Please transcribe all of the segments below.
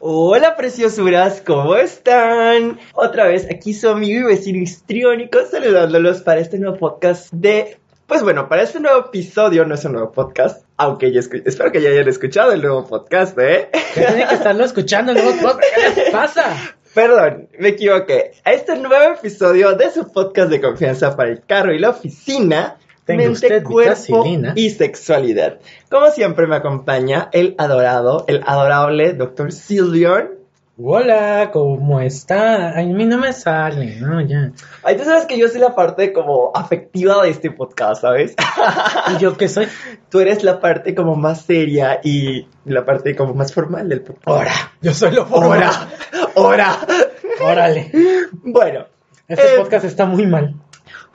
Hola preciosuras, ¿cómo están? Otra vez aquí su amigo y vecino histriónico saludándolos para este nuevo podcast de... Pues bueno, para este nuevo episodio, no es un nuevo podcast, aunque ya espero que ya hayan escuchado el nuevo podcast, ¿eh? Ya tiene que estarlo escuchando el nuevo podcast. ¿Qué les pasa? Perdón, me equivoqué. A este nuevo episodio de su podcast de confianza para el carro y la oficina, Tenga mente, usted cuerpo vitacilina. y sexualidad. Como siempre me acompaña el adorado, el adorable Dr. Silvion. Hola, ¿cómo está? Ay, a mí no me sale, no, ya. Ay, tú sabes que yo soy la parte como afectiva de este podcast, ¿sabes? ¿Y yo qué soy? Tú eres la parte como más seria y la parte como más formal del podcast. Ahora, yo soy lo ¡Hora! ¡Hora! Órale. Bueno, Este Eh, podcast está muy mal.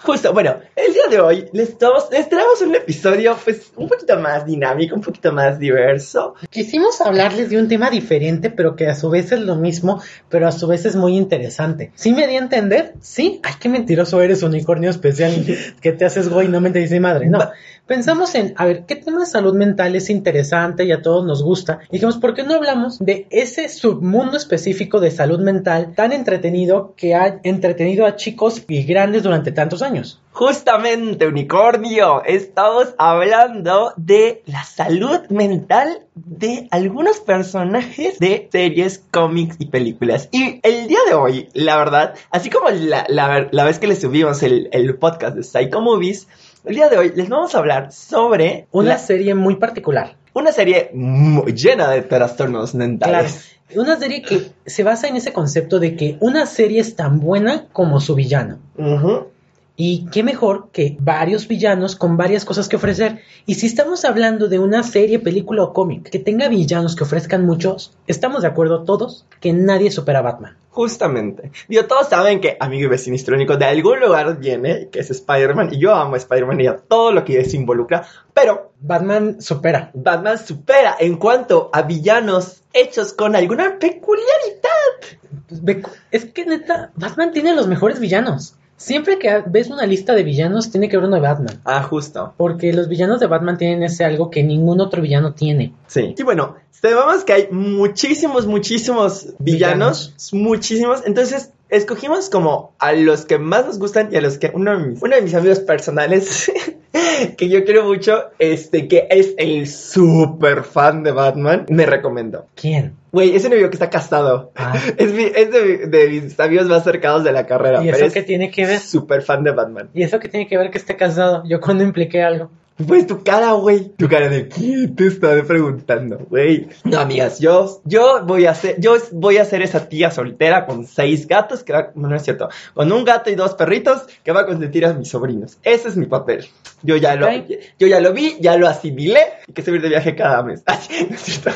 Justo, bueno, el día de hoy les, les traemos un episodio pues un poquito más dinámico, un poquito más diverso. Quisimos hablarles de un tema diferente, pero que a su vez es lo mismo, pero a su vez es muy interesante. ¿Sí me di a entender? ¿Sí? Ay, qué mentiroso eres, unicornio especial, que te haces güey, no me entendiste madre. No, pensamos en, a ver, ¿qué tema de salud mental es interesante y a todos nos gusta? Y dijimos, ¿por qué no hablamos de ese submundo específico de salud mental tan entretenido que ha entretenido a chicos y grandes durante tantos años? Justamente, unicornio, estamos hablando de la salud mental de algunos personajes de series, cómics y películas. Y el día de hoy, la verdad, así como la, la- vez que les subimos el, el podcast de Psycho Movies, el día de hoy les vamos a hablar sobre Una la- serie muy particular. una serie muy llena de trastornos Claro. mentales. Una serie que se basa en ese concepto de que una serie es tan buena como su villano. Ujú. Y qué mejor que varios villanos con varias cosas que ofrecer. Y si estamos hablando de una serie, película o cómic que tenga villanos que ofrezcan muchos, estamos de acuerdo todos que nadie supera a Batman. Justamente. Digo, todos saben que amigo y vecino histrónico de algún lugar viene, que es Spider-Man, y yo amo a Spider-Man y a todo lo que se involucra, pero Batman supera. Batman supera en cuanto a villanos hechos con alguna peculiaridad. Ve- Es que neta, Batman tiene los mejores villanos. Siempre que ves una lista de villanos, tiene que haber uno de Batman. Ah, justo. Porque los villanos de Batman tienen ese algo que ningún otro villano tiene. Sí. Y bueno, sabemos que hay muchísimos, muchísimos villanos, muchísimos. Entonces, escogimos como a los que más nos gustan y a los que uno de mis, uno de mis amigos personales, que yo quiero mucho, este, que es el súper fan de Batman, me recomendó. ¿Quién? Güey, ese novio que está casado. Ah. Es, mi- es de, de mis amigos más cercanos de la carrera. ¿Y pero eso es qué tiene que ver? Súper fan de Batman. ¿Y eso qué tiene que ver que esté casado? Yo cuando impliqué algo. Pues tu cara, güey. Tu cara de quién te está preguntando, güey. No, amigas, yo, yo voy a ser, yo voy a ser esa tía soltera con seis gatos que va, no, es cierto, con un gato y dos perritos que va a consentir a mis sobrinos. Ese es mi papel. Yo ya lo, yo ya lo vi, ya lo asimilé y que se va a ir de viaje cada mes. Ay, no es cierto.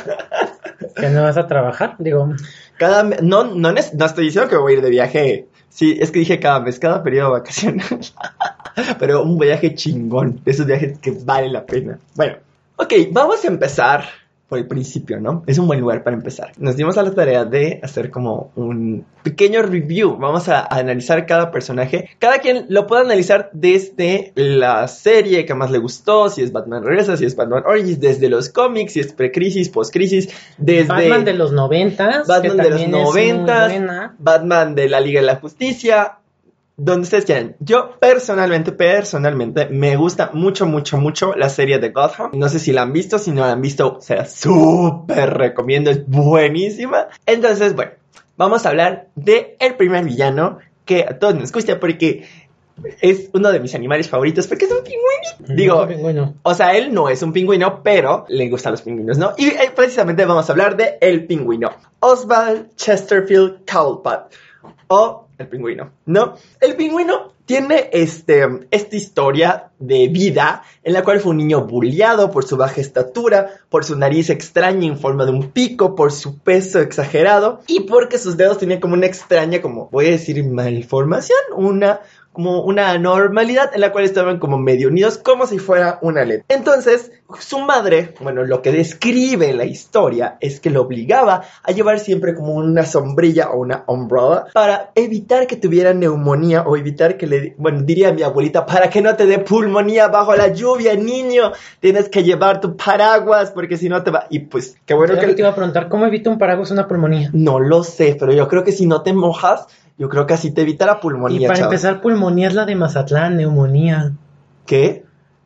¿Que no vas a trabajar? Digo, Cada mes, no, no, no estoy diciendo que voy a ir de viaje. Sí, es que dije cada mes, cada periodo vacacional. Pero un viaje chingón, de esos viajes que vale la pena. Bueno, ok, vamos a empezar por el principio, ¿no? Es un buen lugar para empezar. Nos dimos a la tarea de hacer como un pequeño review. Vamos a, a analizar cada personaje. Cada quien lo puede analizar desde la serie que más le gustó, si es Batman Regresa, si es Batman Origins, desde los cómics, si es pre-crisis, post-crisis, desde... Batman de los noventas. Batman que de los noventas. Batman de la Liga de la Justicia, donde ustedes quieran. Yo personalmente, personalmente, me gusta mucho, mucho, mucho la serie de Gotham. No sé si la han visto, si no la han visto, se la súper recomiendo, es buenísima. Entonces, bueno, vamos a hablar de el primer villano que a todos nos gusta porque es uno de mis animales favoritos porque es un pingüino. Digo, bueno, o sea, él no es un pingüino, pero le gustan los pingüinos, ¿no? Y eh, precisamente vamos a hablar de el pingüino. Oswald Chesterfield Cowlpat. O el pingüino, ¿no? El pingüino tiene este, esta historia de vida en la cual fue un niño bulliado por su baja estatura, por su nariz extraña en forma de un pico, por su peso exagerado y porque sus dedos tenían como una extraña, como voy a decir, malformación, una como una anormalidad en la cual estaban como medio unidos, como si fuera una letra. Entonces, su madre, bueno, lo que describe la historia es que lo obligaba a llevar siempre como una sombrilla o una umbrella para evitar que tuviera neumonía o evitar que le, bueno, diría mi abuelita, para que no te dé pulmonía bajo la lluvia, niño, tienes que llevar tu paraguas porque si no te va. Y pues, qué bueno Yo que. te iba a preguntar, ¿cómo evita un paraguas una pulmonía? No lo sé, pero yo creo que si no te mojas, yo creo que así te evita la pulmonía. Y para empezar, pulmonía es la de Mazatlán, neumonía. ¿Qué?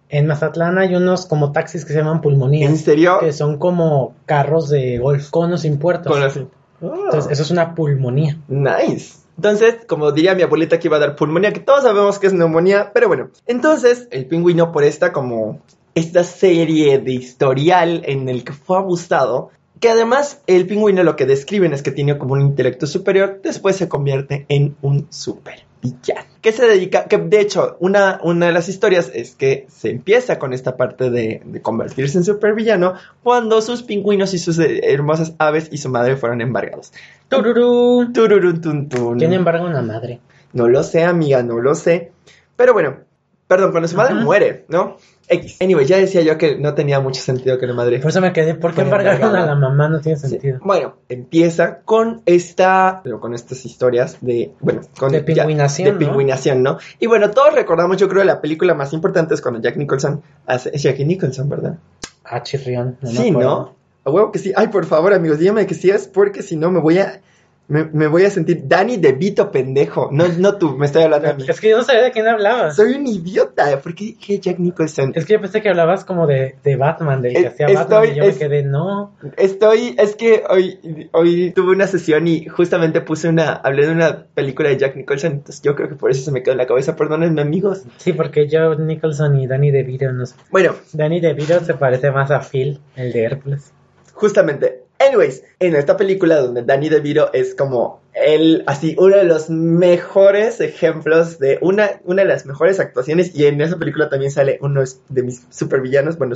En Mazatlán hay unos como taxis que se llaman pulmonía. ¿En serio? Que son como carros de golf, con o sin puertos. Con así. Ah. Entonces, eso es una pulmonía. Nice. Entonces, como diría mi abuelita que iba a dar pulmonía, que todos sabemos que es neumonía, pero bueno. Entonces, el pingüino por esta como esta serie de historial en el que fue abusado, que además el pingüino lo que describen es que tiene como un intelecto superior, después se convierte en un super villano. Que se dedica, que de hecho, una, una de las historias es que se empieza con esta parte de, de convertirse en supervillano cuando sus pingüinos y sus hermosas aves y su madre fueron embargados. Tururú. Tururun, tun, tun. ¿Quién embarga una madre? No lo sé, amiga, no lo sé. Pero bueno, perdón, cuando su madre Ajá. muere, ¿no? X. Anyway, ya decía yo que no tenía mucho sentido que la madre. Por eso me quedé. ¿Por qué embargaron a la mamá? No tiene Sí. sentido. Bueno, empieza con esta, pero con estas historias de, bueno, con De ya- pingüinación, de ¿no? pingüinación, ¿no? Y bueno, todos recordamos, yo creo, la película más importante es cuando Jack Nicholson hace, es Jack Nicholson, ¿verdad? Ah, chirrión. no sí. ¿no? A huevo que sí. Ay, por favor, amigos, díganme que sí es, porque si no me voy a, me, me voy a sentir Danny DeVito pendejo. No, no tú, me estoy hablando a mí. Es que yo no sabía de quién hablabas. Soy un idiota, ¿por qué dije Jack Nicholson? Es que yo pensé que hablabas como de, de Batman, del que hacía Batman. Y yo me es- quedé, no. Estoy, es que hoy, hoy tuve una sesión y justamente puse una, hablé de una película de Jack Nicholson, entonces yo creo que por eso se me quedó en la cabeza, perdónenme amigos. Sí, porque yo, Nicholson y Danny DeVito, no sé. Bueno, Danny DeVito se parece más a Phil, el de Hércules. justamente, anyways, en esta película donde Danny DeVito es como él, así, uno de los mejores ejemplos de una, una de las mejores actuaciones y en esa película también sale uno de mis supervillanos, bueno,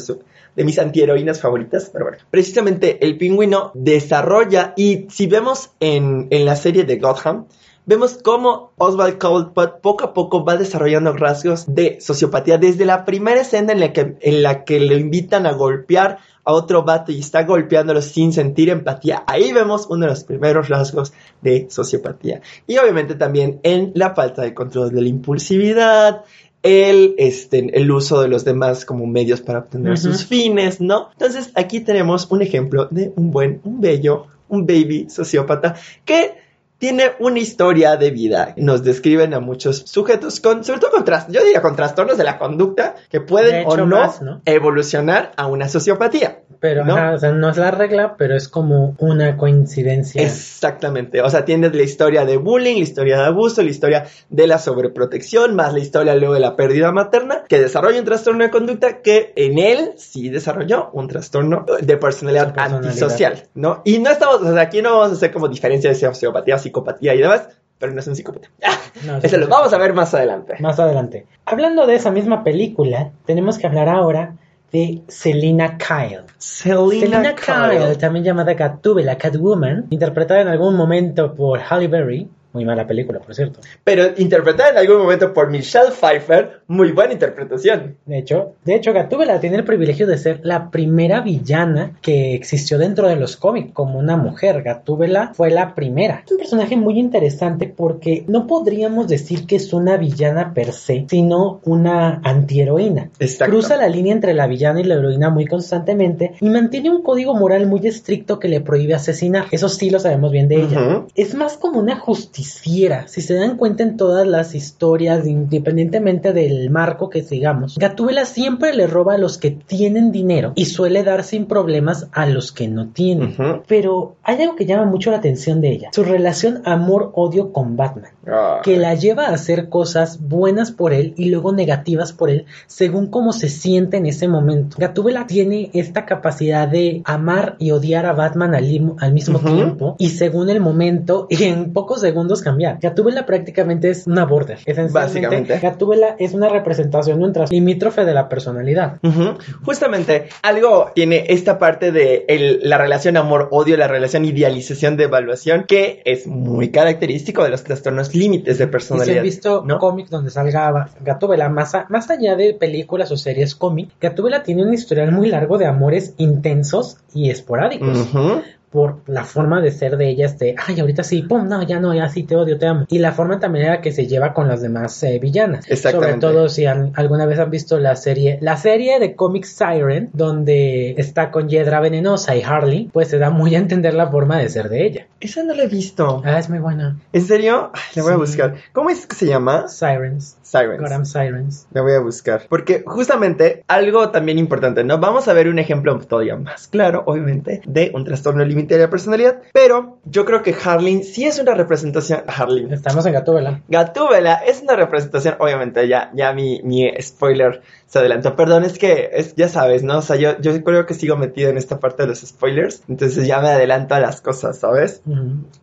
de mis antiheroínas favoritas, pero bueno, precisamente el pingüino desarrolla y si vemos en, en la serie de Gotham, Vemos cómo Oswald Cobblepot poco a poco va desarrollando rasgos de sociopatía desde la primera escena en la que, en la que le invitan a golpear a otro vato y está golpeándolo sin sentir empatía. Ahí vemos uno de los primeros rasgos de sociopatía. Y obviamente también en la falta de control de la impulsividad, el, este, el uso de los demás como medios para obtener sus fines, ¿no? Entonces aquí tenemos un ejemplo de un buen, un bello, un baby sociópata que tiene una historia de vida. Nos describen a muchos sujetos con, sobre todo con yo diría con trastornos de la conducta que De pueden hecho, o no, más, ¿no? evolucionar a una sociopatía. Pero, ¿No? ajá, o sea, no es la regla, pero es como una coincidencia. Exactamente. O sea, tienes la historia de bullying, la historia de abuso, la historia de la sobreprotección, más la historia luego de la pérdida materna, que desarrolla un trastorno de conducta que en él sí desarrolló un trastorno de personalidad, personalidad. antisocial, ¿no? Y no estamos, o sea, aquí no vamos a hacer como diferencia de sociopatía, psicopatía y demás, pero no es un psicópata. No, Eso lo vamos a ver más adelante. Más adelante. Hablando de esa misma película, tenemos que hablar ahora de Selina Kyle. Selena, Selina Kyle, también llamada Gatúbela, Catwoman, interpretada en algún momento por Halle Berry. Muy mala película, por cierto. Pero interpretada en algún momento por Michelle Pfeiffer, muy buena interpretación. De hecho, de hecho, Gatúbela tiene el privilegio de ser la primera villana que existió dentro de los cómics como una mujer. Gatúbela fue la primera. Es un personaje muy interesante porque no podríamos decir que es una villana per se, sino una antiheroína. Exacto. Cruza la línea entre la villana y la heroína muy constantemente y mantiene un código moral muy estricto que le prohíbe asesinar. Eso sí lo sabemos bien de ella. Ujú. Es más como una justiciera. Si se dan cuenta en todas las historias, independientemente del marco que sigamos, Gatúbela siempre le roba a los que tienen dinero y suele dar sin problemas a los que no tienen. Pero hay algo que llama mucho la atención de ella, su relación amor-odio con Batman Ah. que la lleva a hacer cosas buenas por él y luego negativas por él según cómo se siente en ese momento. Gatúbela tiene esta capacidad de amar y odiar a Batman al, mismo tiempo y según el momento y en pocos segundos cambiar. Gatúbela prácticamente es una border. Básicamente. Gatúbela es una representación de un limítrofe de la personalidad. Ujú. Justamente, algo tiene esta parte de el- la relación amor-odio, la relación idealización de evaluación, que es muy característico de los trastornos límites de Y si personalidad. han visto ¿no? cómics donde salga Gatúbela, más, a- más allá de películas o series cómic, Gatúbela tiene un historial muy largo de amores intensos y esporádicos. Ujú. Por la forma de ser de ellas de, ay, ahorita sí, pum, no, ya no, ya sí, te odio, te amo. Y la forma también era que se lleva con las demás eh, villanas. Exactamente. Sobre todo si han- alguna vez han visto la serie, la serie de cómics Siren, donde está con Yedra Venenosa y Harley, pues se da muy a entender la forma de ser de ella. Esa no la he visto. Ah, es muy buena. ¿En serio? Ay, la voy a buscar. ¿Cómo es que se llama? Sirens. Sirens. Gotham Sirens. La voy a buscar. Porque justamente algo también importante, ¿no? Vamos a ver un ejemplo todavía más claro, obviamente, de un trastorno límite de la personalidad. Pero yo creo que Harleen sí es una representación. Harleen. Estamos en Gatúbela. Gatúbela es una representación, obviamente, ya, ya mi, mi spoiler se adelantó. Perdón, es que es, ya sabes, ¿no? O sea, yo, yo creo que sigo metido en esta parte de los spoilers. Entonces ya me adelanto a las cosas, ¿sabes?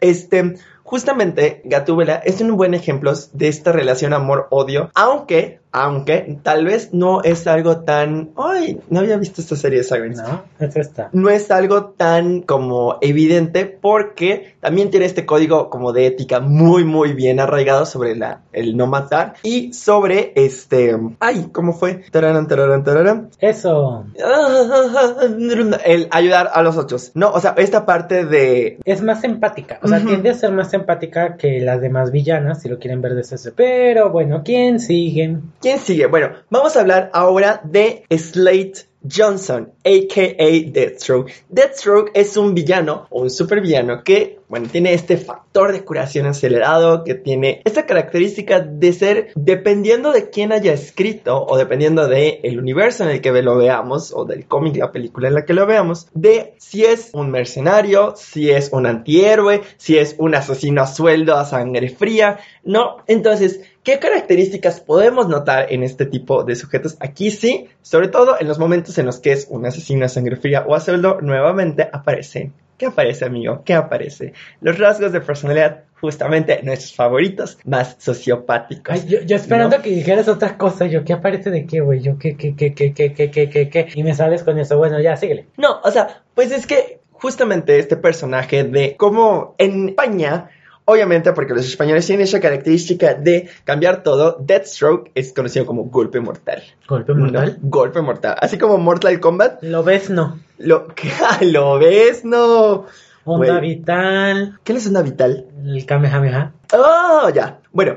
Este, justamente, Gatúbela es un buen ejemplo de esta relación amor-odio, aunque, aunque, tal vez no es algo tan... Ay, no había visto esta serie de Sirens. No, es esta. No es algo tan como evidente porque también tiene este código como de ética muy muy bien arraigado sobre la, el no matar y sobre este... Ay, ¿cómo fue? Tararán, tararán, tararán. Eso. El ayudar a los otros. No, o sea, esta parte de es más empática, o sea, tiende a ser más empática que las demás villanas, si lo quieren ver desde ese. Pero bueno, ¿quién sigue? ¿Quién sigue? Bueno, vamos a hablar ahora de Slate Johnson, a.k.a. Deathstroke. Deathstroke es un villano o un supervillano que, bueno, tiene este factor de curación acelerado, que tiene esta característica de ser, dependiendo de quién haya escrito o dependiendo de el universo en el que lo veamos o del cómic, la película en la que lo veamos, de si es un mercenario, si es un antihéroe, si es un asesino a sueldo, a sangre fría, ¿no? Entonces, ¿Qué características podemos notar en este tipo de sujetos? Aquí sí, sobre todo en los momentos en los que es un asesino a sangre fría o a sueldo, nuevamente aparecen. ¿Qué aparece, amigo? ¿Qué aparece? Los rasgos de personalidad, justamente nuestros favoritos, más sociopáticos. Ay, yo, yo esperando ¿no? que dijeras otra cosa, yo, ¿qué aparece de qué, güey? Yo, ¿qué, qué, qué, qué, qué, qué, qué, qué, qué? Y me sales con eso, bueno, ya, síguele. No, o sea, pues es que justamente este personaje de cómo en España, obviamente porque los españoles tienen esa característica de cambiar todo, Deathstroke es conocido como golpe mortal. Golpe mortal. ¿no? Golpe mortal. Así como Mortal Kombat, Lo ves, no. lo, lo ves, no. Onda vital, ¿Qué es una vital? el Kamehameha. Oh, ya. Bueno,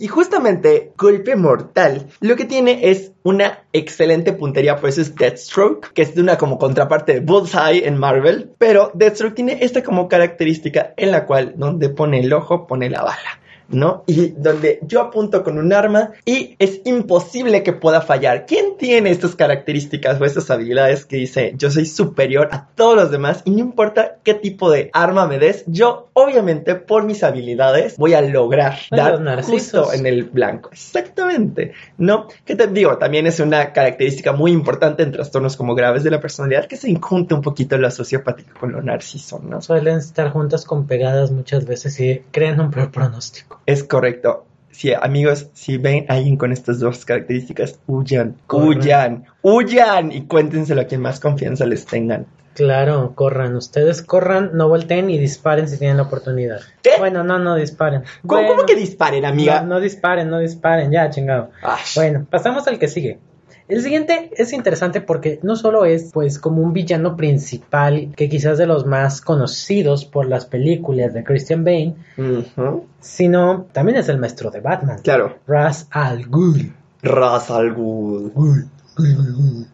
y justamente Golpe Mortal lo que tiene es una excelente puntería, por eso es Deathstroke, que es de una como contraparte de Bullseye en Marvel, pero Deathstroke tiene esta como característica en la cual donde pone el ojo pone la bala. ¿No? Y donde yo apunto con un arma y es imposible que pueda fallar. ¿Quién tiene estas características o estas habilidades que dice yo soy superior a todos los demás y no importa qué tipo de arma me des, yo obviamente por mis habilidades voy a lograr Ay, dar justo en el blanco. Exactamente. ¿No? Que te digo, también es una característica muy importante en trastornos como graves de la personalidad que se injunta un poquito lo sociopático con lo narciso, ¿no? Suelen estar juntas con pegadas muchas veces y crean un peor pronóstico. Es correcto. Si amigos, si ven a alguien con estas dos características, huyan, Corran. huyan, huyan y cuéntenselo a quien más confianza les tengan. Claro, corran. Ustedes corran, no volteen y disparen si tienen la oportunidad. ¿Qué? Bueno, no, no disparen. ¿Cómo, Bueno, cómo que disparen, amiga? No, no disparen, no disparen, ya, chingado. Bueno, pasamos al que sigue. El siguiente es interesante porque no solo es pues como un villano principal que quizás de los más conocidos por las películas de Christian Bane, sino también es el maestro de Batman, Claro. Ra's al Ghul. Ra's al Ghul. Ghul, Ghul, Ghul, Ghul.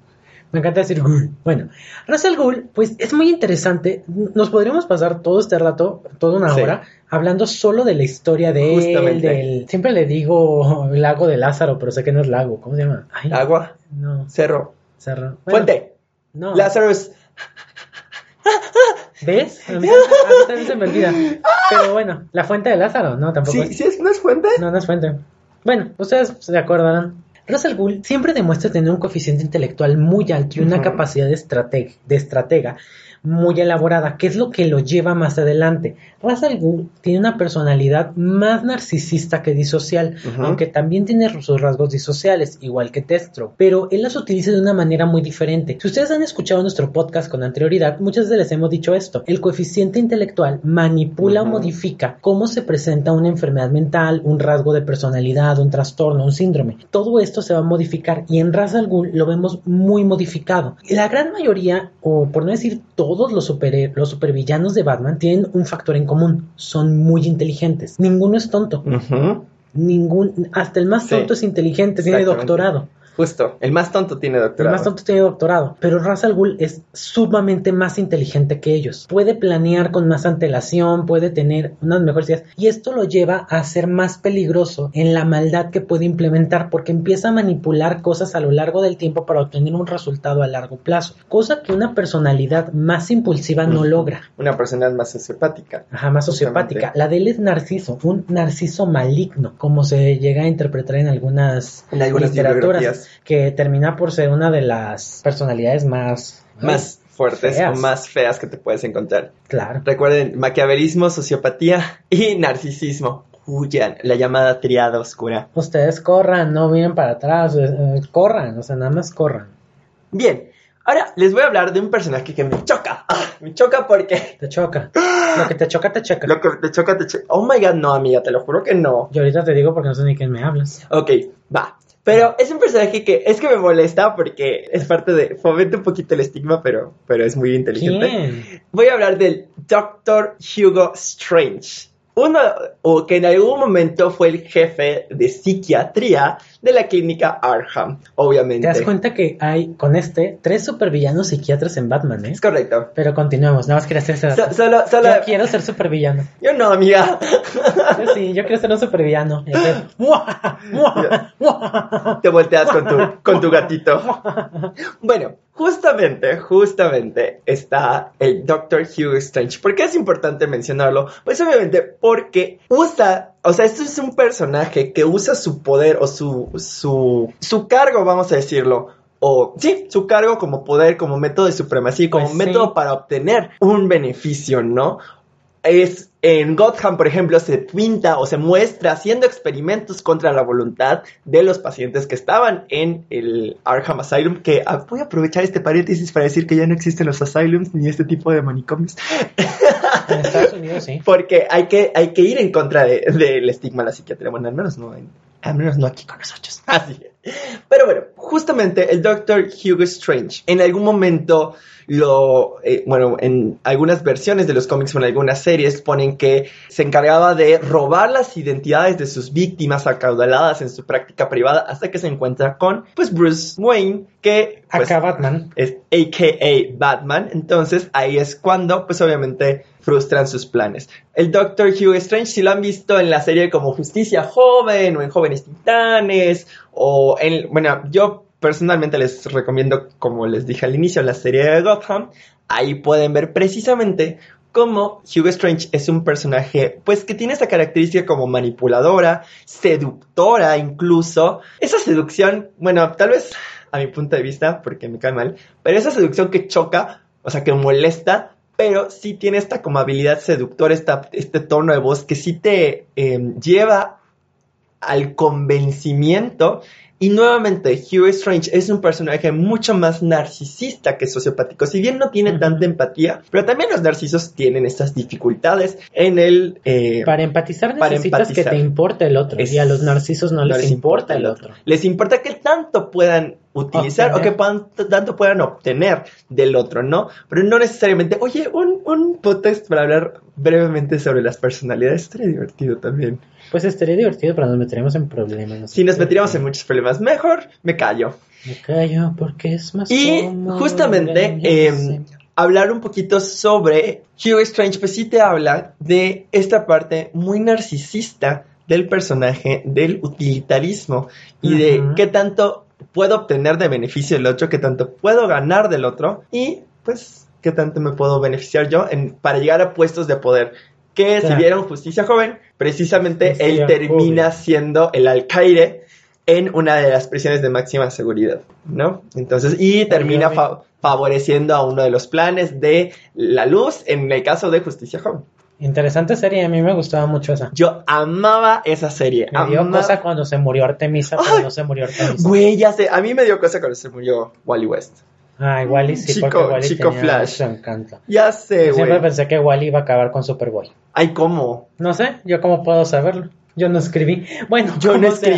Me encanta decir Ghul. Bueno, Ra's al Ghul, pues es muy interesante. Nos podríamos pasar todo este rato, toda una Sí. hora, hablando solo de la historia de él, del... Siempre le digo lago de Lázaro, pero sé que no es lago. ¿Cómo se llama? Ay, Agua, no, cerro, cerro. Bueno, fuente, No. Lazarus. ¿Ves? A mí, también- se me olvida. Pero bueno, la fuente de Lázaro, no, tampoco Sí, es. sí, es, ¿no es fuente? No, no es fuente. Bueno, ustedes se acordarán. Russell Gould siempre demuestra tener un coeficiente intelectual muy alto y una capacidad de, estrateg- de estratega muy elaborada, que es lo que lo lleva más adelante. Ra's al Ghul tiene una personalidad más narcisista que disocial, aunque también tiene sus rasgos disociales, igual que Testro, pero él las utiliza de una manera muy diferente. Si ustedes han escuchado nuestro podcast con anterioridad, muchas veces les hemos dicho esto. El coeficiente intelectual manipula o modifica cómo se presenta una enfermedad mental, un rasgo de personalidad, un trastorno, un síndrome. Todo esto se va a modificar y en Ra's al Ghul lo vemos muy modificado. La gran mayoría, o por no decir todos los, super, los supervillanos de Batman, tienen un factor en común. Son muy inteligentes. Ninguno es tonto. Ningún, hasta el más Sí. tonto es inteligente, tiene doctorado. Justo, el más tonto tiene El doctorado. más tonto tiene doctorado, pero Ra's al Ghul es sumamente más inteligente que ellos. Puede planear con más antelación, puede tener unas mejores ideas y esto lo lleva a ser más peligroso en la maldad que puede implementar porque empieza a manipular cosas a lo largo del tiempo para obtener un resultado a largo plazo, cosa que una personalidad más impulsiva no logra. Una personalidad más sociopática. Ajá, más sociopática. La de él es narciso, un narciso maligno, como se llega a interpretar en algunas, En algunas literaturas. Que termina por ser una de las personalidades más... Más fuertes Feas. o más feas que te puedes encontrar. Claro. Recuerden, maquiavelismo, sociopatía y narcisismo. Huyan, la llamada triada oscura. Ustedes corran, no miren para atrás, eh, eh, corran, o sea, nada más corran. Bien, ahora les voy a hablar de un personaje que me choca. Ah, me choca porque Te choca. Lo que te choca, te checa. lo que te choca, te choca. Oh my god, no, amiga, te lo juro que no. Yo ahorita te digo porque no sé ni quién me hablas. Ok, va. Pero es un personaje que es que me molesta porque es parte de. Fomenta un poquito el estigma, pero, pero es muy inteligente. ¿Quién? Voy a hablar del Dr. Hugo Strange. Uno, o que en algún momento fue el jefe de psiquiatría de la clínica Arkham, obviamente. ¿Te das cuenta que hay con este tres supervillanos psiquiatras en Batman, eh? Es correcto. Pero continuemos, nada más quería hacer ese dato. So- solo, solo. Yo quiero ser supervillano. Yo no, amiga. Yo sí, yo quiero ser un supervillano. Te volteas con tu, con tu gatito. Bueno, justamente, justamente está el Dr. Hugh Strange. ¿Por qué es importante mencionarlo? Pues obviamente porque usa, o sea, esto es un personaje que usa su poder o su, su, su cargo, vamos a decirlo. O sí, su cargo como poder, como método de supremacía, como Pues sí. método para obtener un beneficio, ¿no? Es en Gotham, por ejemplo, se pinta o se muestra haciendo experimentos contra la voluntad de los pacientes que estaban en el Arkham Asylum, que ah, voy a aprovechar este paréntesis para decir que ya no existen los asylums ni este tipo de manicomios, En Estados Unidos, sí. porque hay que, hay que ir en contra de- del estigma de la psiquiatría, bueno, al menos no, en- al menos no aquí con nosotros. Así. Pero bueno, justamente el Dr. Hugo Strange en algún momento lo, eh, bueno, en algunas versiones de los cómics o en algunas series ponen que se encargaba de robar las identidades de sus víctimas acaudaladas en su práctica privada hasta que se encuentra con, pues, Bruce Wayne, que pues, Acá Batman. es AKA Batman. Entonces ahí es cuando, pues obviamente, frustran sus planes. El Dr. Hugh Strange, si lo han visto en la serie como Justicia Joven o en Jóvenes Titanes, o en, bueno, yo personalmente les recomiendo, como les dije al inicio, la serie de Gotham. Ahí pueden ver precisamente cómo Hugh Strange es un personaje, pues que tiene esa característica como manipuladora, seductora incluso. Esa seducción, bueno, tal vez a mi punto de vista, porque me cae mal, pero esa seducción que choca, o sea, que molesta, pero sí tiene esta como habilidad seductora, este tono de voz que sí te eh, lleva al convencimiento. Y nuevamente, Hugh Strange es un personaje mucho más narcisista que sociopático. Si bien no tiene tanta empatía, pero también los narcisos tienen estas dificultades en el... eh, Para empatizar Para necesitas empatizar. que te importe el otro. Es- Y a los narcisos no, les, importa el otro. Les importa que tanto puedan utilizar Obtener. o que puedan- tanto puedan obtener del otro, ¿no? Pero no necesariamente, oye, un, un podcast para hablar brevemente sobre las personalidades estaría divertido también. Pues estaría divertido, pero nos meteríamos en problemas. no Si nos qué. en muchos problemas, mejor me callo. Me callo porque es más Y cómodo, justamente, eh, sé. hablar un poquito sobre Hugh Strange, pues sí te habla de esta parte muy narcisista del personaje, del utilitarismo y de qué tanto puedo obtener de beneficio del otro, qué tanto puedo ganar del otro y pues qué tanto me puedo beneficiar yo en, para llegar a puestos de poder. Que si vieron Justicia Joven, precisamente Justicia él termina Joven. siendo el alcaide en una de las prisiones de máxima seguridad, ¿no? Entonces, y termina, fa- favoreciendo a uno de los planes de la luz en el caso de Justicia Joven. Interesante serie, a mí me gustaba mucho esa. Yo amaba esa serie. Me dio cosa cuando se murió Artemisa, pero Ay. no se murió Artemisa. Güey, ya sé, a mí me dio cosa cuando se murió Wally West. Ah, Wally sí, Chico- porque Wally Chico tenía Flash. encanto. Ya sé, Yo siempre güey. pensé que Wally iba a acabar con Superboy. Ay, ¿cómo? No sé, yo cómo puedo saberlo. Yo no escribí. Bueno, Yo no sea,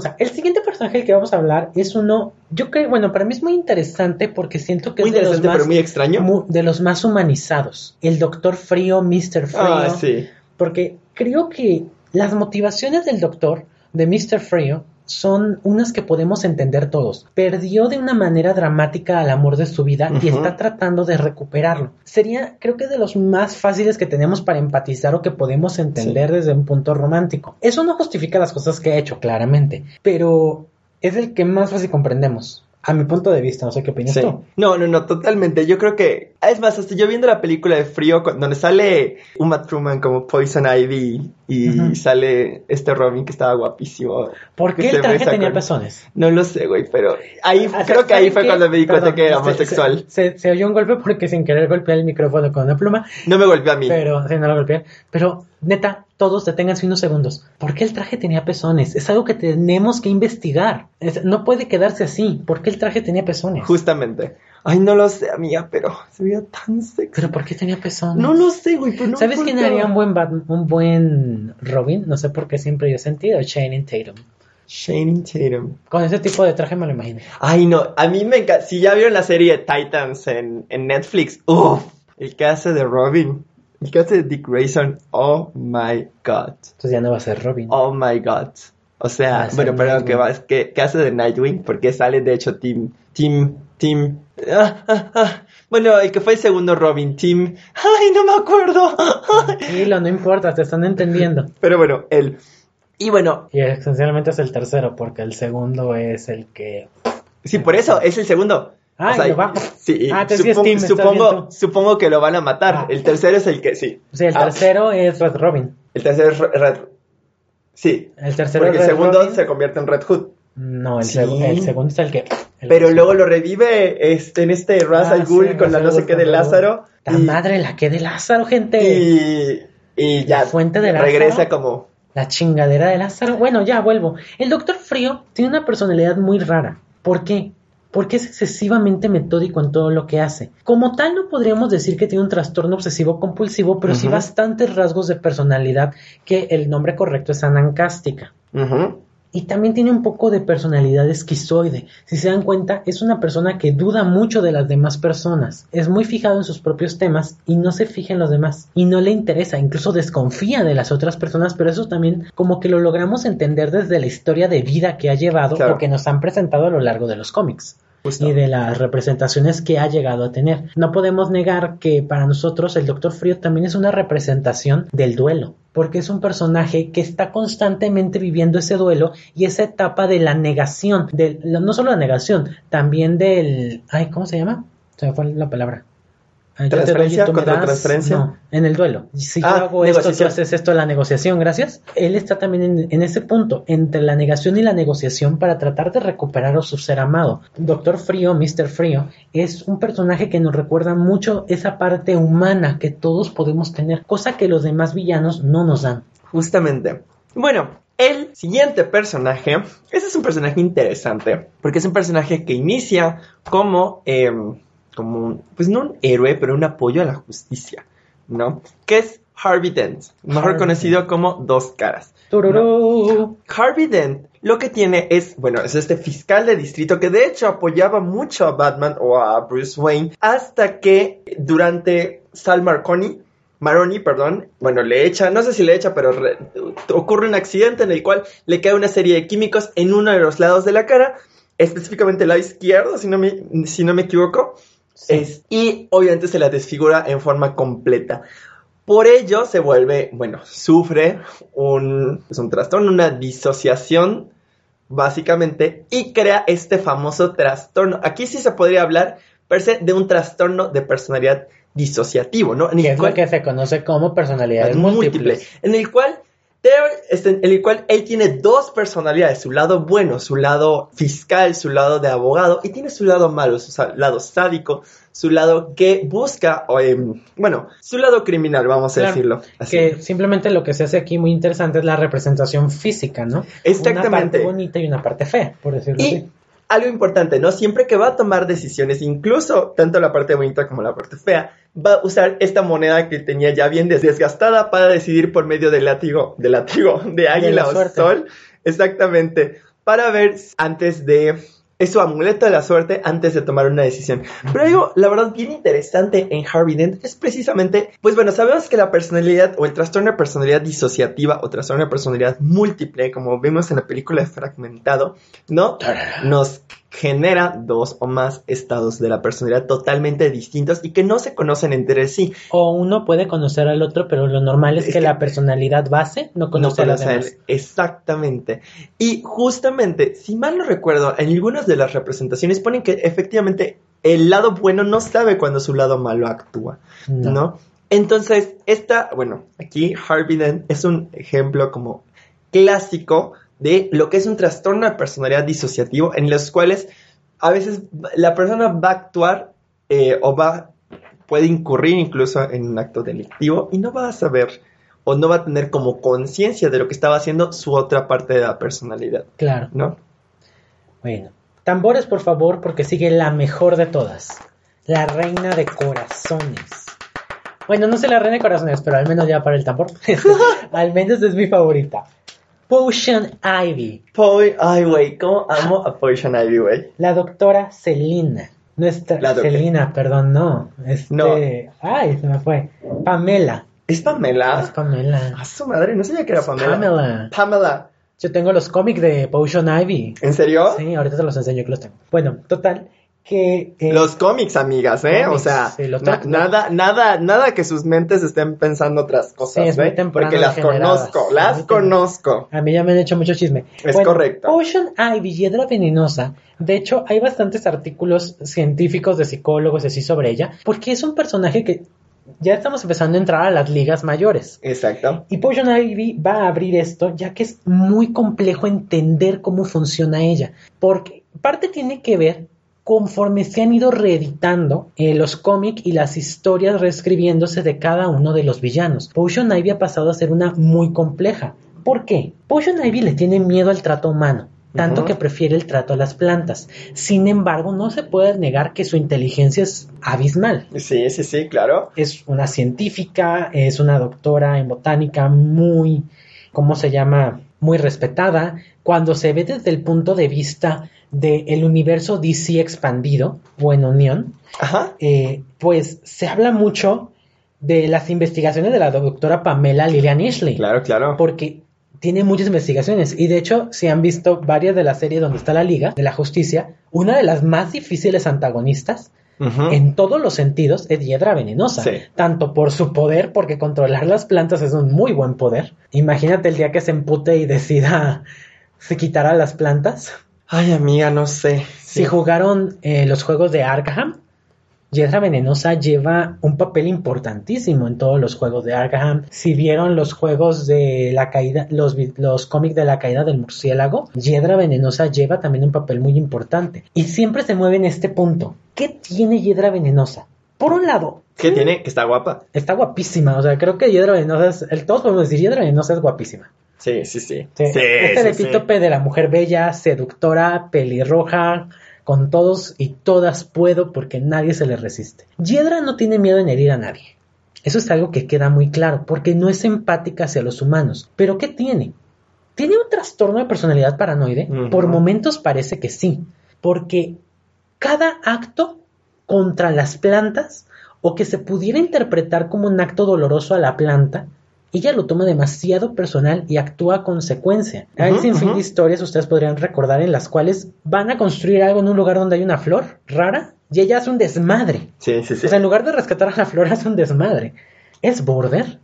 sea. El siguiente personaje del que vamos a hablar es uno, yo creo, bueno, para mí es muy interesante porque siento que Muy es de los, interesante, más, pero muy extraño. mu- de los más humanizados. El Doctor Frío, Mr. Frío. Ah, sí. Porque creo que las motivaciones del Doctor, de Mr. Frío, son unas que podemos entender todos. Perdió de una manera dramática al amor de su vida y está tratando de recuperarlo. Sería, creo que de los más fáciles que tenemos para empatizar o que podemos entender desde un punto romántico. Eso no justifica las cosas que ha hecho, claramente, pero es el que más fácil comprendemos. A mi punto de vista, no sé qué opinas Sí. tú. No, no, no, totalmente. Yo creo que. Es más, hasta yo viendo la película de Frío, donde sale Uma Truman como Poison Ivy y sale este Robin que estaba guapísimo. ¿Por qué el traje tenía con- pezones? No lo sé, güey, pero ahí Ah, creo que ahí ¿saben fue cuando me di cuenta Perdón, que era se- homosexual. Se, se oyó un golpe porque sin querer golpeé el micrófono con una pluma, No me golpeó a mí. pero sí, no lo golpeé. Pero neta, todos deténganse unos segundos. ¿Por qué el traje tenía pezones? Es algo que tenemos que investigar. Es- no puede quedarse así. ¿Por qué el traje tenía pezones? Justamente. Ay, no lo sé, amiga, pero se veía tan sexy. ¿Pero por qué tenía pezones? No lo sé, güey, pero no ¿Sabes quién haría un buen Bat- un buen Robin? No sé por qué siempre yo he sentido Channing Tatum. Channing Tatum. Con ese tipo de traje me lo imagino. Ay, no, a mí me encanta. Si ya vieron la serie Titans en, en Netflix, uff, el que hace de Robin, el que hace de Dick Grayson, oh my god, Entonces ya no va a ser Robin. oh my god. O sea, bueno, perdón, que, va, que, que hace de Nightwing, porque sale de hecho Tim, Tim, Tim. ah, ah, ah. Bueno, el que fue el segundo Robin, Tim. Ay, no me acuerdo. Tranquilo, no importa, te están entendiendo. Pero bueno, él. Y bueno, Y esencialmente es el tercero, porque el segundo es el que. sí, por eso, es el segundo. Ah, O sea, lo bajo. Sí, Ah, supongo, supongo, que lo van a matar. Ah. El tercero es el que, sí. Sí, el Ah, tercero es Red Robin. el tercero es Red. Sí, El tercero porque el segundo Robin. se convierte en Red Hood. No, el, Sí. seg- el segundo es el que. el Pero que- luego lo revive este, en este Ras Ah, al Ghul sí, con la no sé qué de Lázaro. La y, madre, la que de Lázaro, gente. y, y ya La fuente de Lázaro. regresa como. La chingadera de Lázaro. Bueno, ya vuelvo. El Doctor Frío tiene una personalidad muy rara. ¿Por qué? Porque es excesivamente metódico en todo lo que hace. Como tal, no podríamos decir que tiene un trastorno obsesivo compulsivo, pero sí bastantes rasgos de personalidad que el nombre correcto es anancástica. Y también tiene un poco de personalidad esquizoide. Si se dan cuenta, es una persona que duda mucho de las demás personas. Es muy fijado en sus propios temas y no se fija en los demás. Y no le interesa, incluso desconfía de las otras personas, pero eso también como que lo logramos entender desde la historia de vida que ha llevado Claro. o que nos han presentado a lo largo de los cómics Y de las representaciones que ha llegado a tener. No podemos negar que para nosotros el Doctor Frío también es una representación del duelo, porque es un personaje que está constantemente viviendo ese duelo y esa etapa de la negación, del, no solo la negación, también del... Ay, ¿cómo se llama? Se me fue la palabra. No, en el duelo. Si yo Ah, hago esto, tú haces esto, la negociación, gracias. Él está también en, en ese punto, entre la negación y la negociación para tratar de recuperar a su ser amado. Doctor Frío, Mr. Frío, es un personaje que nos recuerda mucho esa parte humana que todos podemos tener, cosa que los demás villanos no nos dan. Justamente. Bueno, el siguiente personaje, ese es un personaje interesante, porque es un personaje que inicia como, em, como un- pues no un héroe, pero un apoyo a la justicia, ¿no? Que es Harvey Dent, mejor Harvey conocido como Dos Caras. Harvey Dent lo que tiene es, bueno, es este fiscal de distrito que de hecho apoyaba mucho a Batman o a Bruce Wayne hasta que durante Sal Marconi, Maroni, perdón, bueno, le echa, no sé si le echa, pero re- ocurre un accidente en el cual le cae una serie de químicos en uno de los lados de la cara, específicamente el lado izquierdo, si no me, si no me equivoco, Sí. es- y obviamente se la desfigura en forma completa. Por ello se vuelve, bueno, sufre un, es un trastorno, una disociación, básicamente, y crea este famoso trastorno. Aquí sí se podría hablar, per se, de un trastorno de personalidad disociativo, ¿no? En Que el es cual- lo que se conoce como personalidades múltiple, múltiples. en el cual En el cual él tiene dos personalidades, su lado bueno, su lado fiscal, su lado de abogado, y tiene su lado malo, su lado sádico, su lado que busca, o, em, bueno, su lado criminal, vamos a Claro, decirlo. Así. Que simplemente lo que se hace aquí muy interesante es la representación física, ¿no? Una Exactamente. parte bonita y una parte fea, por decirlo Y así. Algo importante, ¿no? Siempre que va a tomar decisiones, incluso tanto la parte bonita como la parte fea, va a usar esta moneda que tenía ya bien des- desgastada para decidir por medio del látigo, del látigo de águila la o sol, exactamente, para ver antes de es su amuleto de la suerte antes de tomar una decisión. Pero algo, la verdad, bien interesante en Harvey Dent es precisamente, pues bueno, sabemos que la personalidad o el trastorno de personalidad disociativa o trastorno de personalidad múltiple, como vemos en la película de Fragmentado, ¿no? Nos genera dos o más estados de la personalidad totalmente distintos y que no se conocen entre sí. O uno puede conocer al otro, pero lo normal es, Es que, que- la personalidad base no conoce a no los conocen- demás. Exactamente. Y justamente, si mal no recuerdo, en algunas de las representaciones ponen que efectivamente el lado bueno no sabe cuando su lado malo actúa, ¿no? Entonces, esta, bueno, aquí Harvey Dent es un ejemplo como clásico de lo que es un trastorno de personalidad disociativo en los cuales a veces la persona va a actuar eh, o va puede incurrir incluso en un acto delictivo y no va a saber o no va a tener como conciencia de lo que estaba haciendo su otra parte de la personalidad, Claro. ¿no? Bueno, tambores por favor, porque sigue la mejor de todas. La reina de corazones. Bueno, no sé la reina de corazones, pero al menos ya para el tambor. al menos es mi favorita. Potion Ivy. Poi- ay, güey, cómo amo a Poison Ivy, güey. La doctora Celina. Nuestra La Celina, perdón, no. Este, No. Ay, se me fue. Pamela. ¿Es Es Pamela? Pamela. A su madre, no sabía que era Pamela. Pamela. Pamela. Yo tengo los cómics de Potion Ivy. ¿En serio? Sí, ahorita te los enseño que los tengo. Bueno, total, que... eh, Los cómics, amigas, ¿eh? o sea, sí, na- nada, nada, nada que sus mentes estén pensando otras cosas, Sí, es muy temprano Porque las conozco, las conozco. A mí ya me han hecho mucho chisme. Es correcto. Potion Ivy, hiedra venenosa. De hecho, hay bastantes artículos científicos de psicólogos así sobre ella, porque es un personaje que ya estamos empezando a entrar a las ligas mayores. Exacto. Y Potion Ivy va a abrir esto, ya que es muy complejo entender cómo funciona ella. Porque parte tiene que ver conforme se han ido reeditando eh, los cómics y las historias reescribiéndose de cada uno de los villanos. Potion Ivy ha pasado a ser una muy compleja. ¿Por qué? Potion Ivy le tiene miedo al trato humano, tanto que prefiere el trato a las plantas. Sin embargo, no se puede negar que su inteligencia es abismal Sí, sí, sí, claro. es una científica, es una doctora en botánica muy, ¿cómo se llama? Muy respetada. Cuando se ve desde el punto de vista del universo DC expandido o en unión, Ajá. eh, pues se habla mucho de las investigaciones de la doctora Pamela Lillian Ishley. Claro, claro. Porque tiene muchas investigaciones. Y de hecho, si han visto varias de las series donde está la Liga de la Justicia, una de las más difíciles antagonistas en todos los sentidos es hiedra venenosa. Sí. Tanto por su poder, porque controlar las plantas es un muy buen poder. Imagínate el día que se empute y decida se quitará las plantas. Ay, amiga, no sé. Si jugaron eh, los juegos de Arkham, Hiedra Venenosa lleva un papel importantísimo en todos los juegos de Arkham. Si vieron los juegos de la caída, los, los cómics de la caída del murciélago, Hiedra Venenosa lleva también un papel muy importante. Y siempre se mueve en este punto. ¿Qué tiene Hiedra Venenosa? Por un lado, ¿Qué tiene? Que está guapa. está guapísima. O sea, creo que Hiedra Venenosa es, el, todos podemos decir Hiedra Venenosa es guapísima. Sí, sí, sí. Sí, este sí, de sí. epítope de la mujer bella, seductora, pelirroja, con todos y todas puedo porque nadie se le resiste. Hiedra no tiene miedo en herir a nadie. Eso es algo que queda muy claro, porque no es empática hacia los humanos. ¿Pero qué tiene? ¿Tiene un trastorno de personalidad paranoide? Por momentos parece que sí, porque cada acto contra las plantas o que se pudiera interpretar como un acto doloroso a la planta, ella lo toma demasiado personal y actúa a consecuencia. Hay sin fin de historias, ustedes podrían recordar, en las cuales van a construir algo en un lugar donde hay una flor rara y ella hace un desmadre. Sí, sí, sí. O sea, en lugar de rescatar a la flor, hace un desmadre. Es border,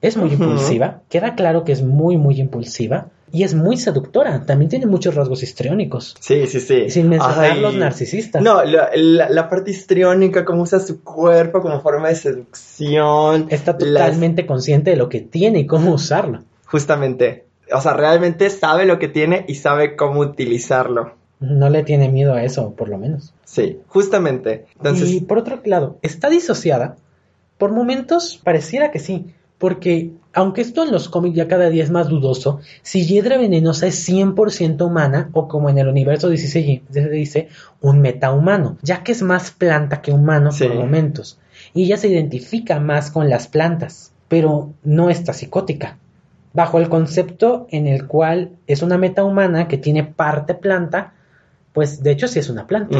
es muy impulsiva, queda claro que es muy, muy impulsiva y es muy seductora. También tiene muchos rasgos histriónicos. Sí, sí, sí. Sin mencionar Ay. los narcisistas. No, la, la- la parte histriónica, cómo usa su cuerpo como forma de seducción. Está las- totalmente consciente de lo que tiene y cómo usarlo. Justamente. O sea, realmente sabe lo que tiene y sabe cómo utilizarlo. No le tiene miedo a eso, por lo menos. Sí, justamente. Entonces, Y por otro lado, está disociada. Por momentos pareciera que sí, porque aunque esto en los cómics ya cada día es más dudoso, si Hiedra Venenosa es 100% humana o como en el universo 16 se dice, un metahumano, ya que es más planta que humano Sí. por momentos. Y ella se identifica más con las plantas, pero no está psicótica. Bajo el concepto en el cual es una metahumana que tiene parte planta, pues de hecho sí es una planta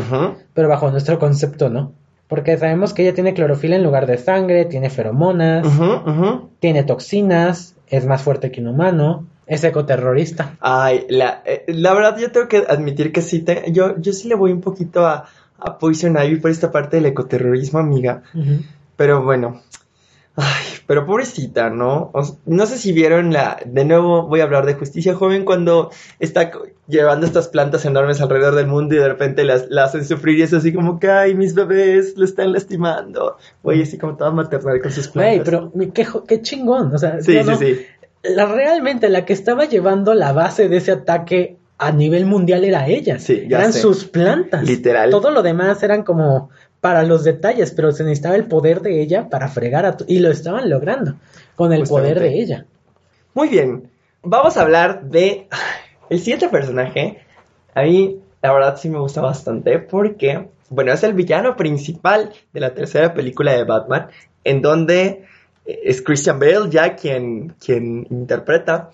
pero bajo nuestro concepto no. Porque sabemos que ella tiene clorofila en lugar de sangre, tiene feromonas, tiene toxinas, es más fuerte que un humano, es ecoterrorista. Ay, la, eh, la verdad yo tengo que admitir que sí, te, yo, yo sí le voy un poquito a, a Poison Ivy por esta parte del ecoterrorismo, amiga. Pero bueno. Ay, pero pobrecita, ¿no? O no sé si vieron la... De nuevo voy a hablar de Justicia Joven cuando está llevando estas plantas enormes alrededor del mundo y de repente las, la hacen sufrir y es así como que, ay, mis bebés lo están lastimando. Voy así como toda maternal con sus plantas. Güey, pero qué, qué chingón. O sea, Sí, ¿sí sí, no? sí. La, realmente la que estaba llevando la base de ese ataque a nivel mundial era ella. Sí, ya eran sé. sus plantas. Literal. Todo lo demás eran como para los detalles, pero se necesitaba el poder de ella para fregar a... Y lo estaban logrando con el Justamente. poder de ella. Muy bien. Vamos a hablar de el siguiente personaje. A mí, la verdad, sí me gusta bastante porque, bueno, es el villano principal de la tercera película de Batman, en donde eh, es Christian Bale ya quien, quien interpreta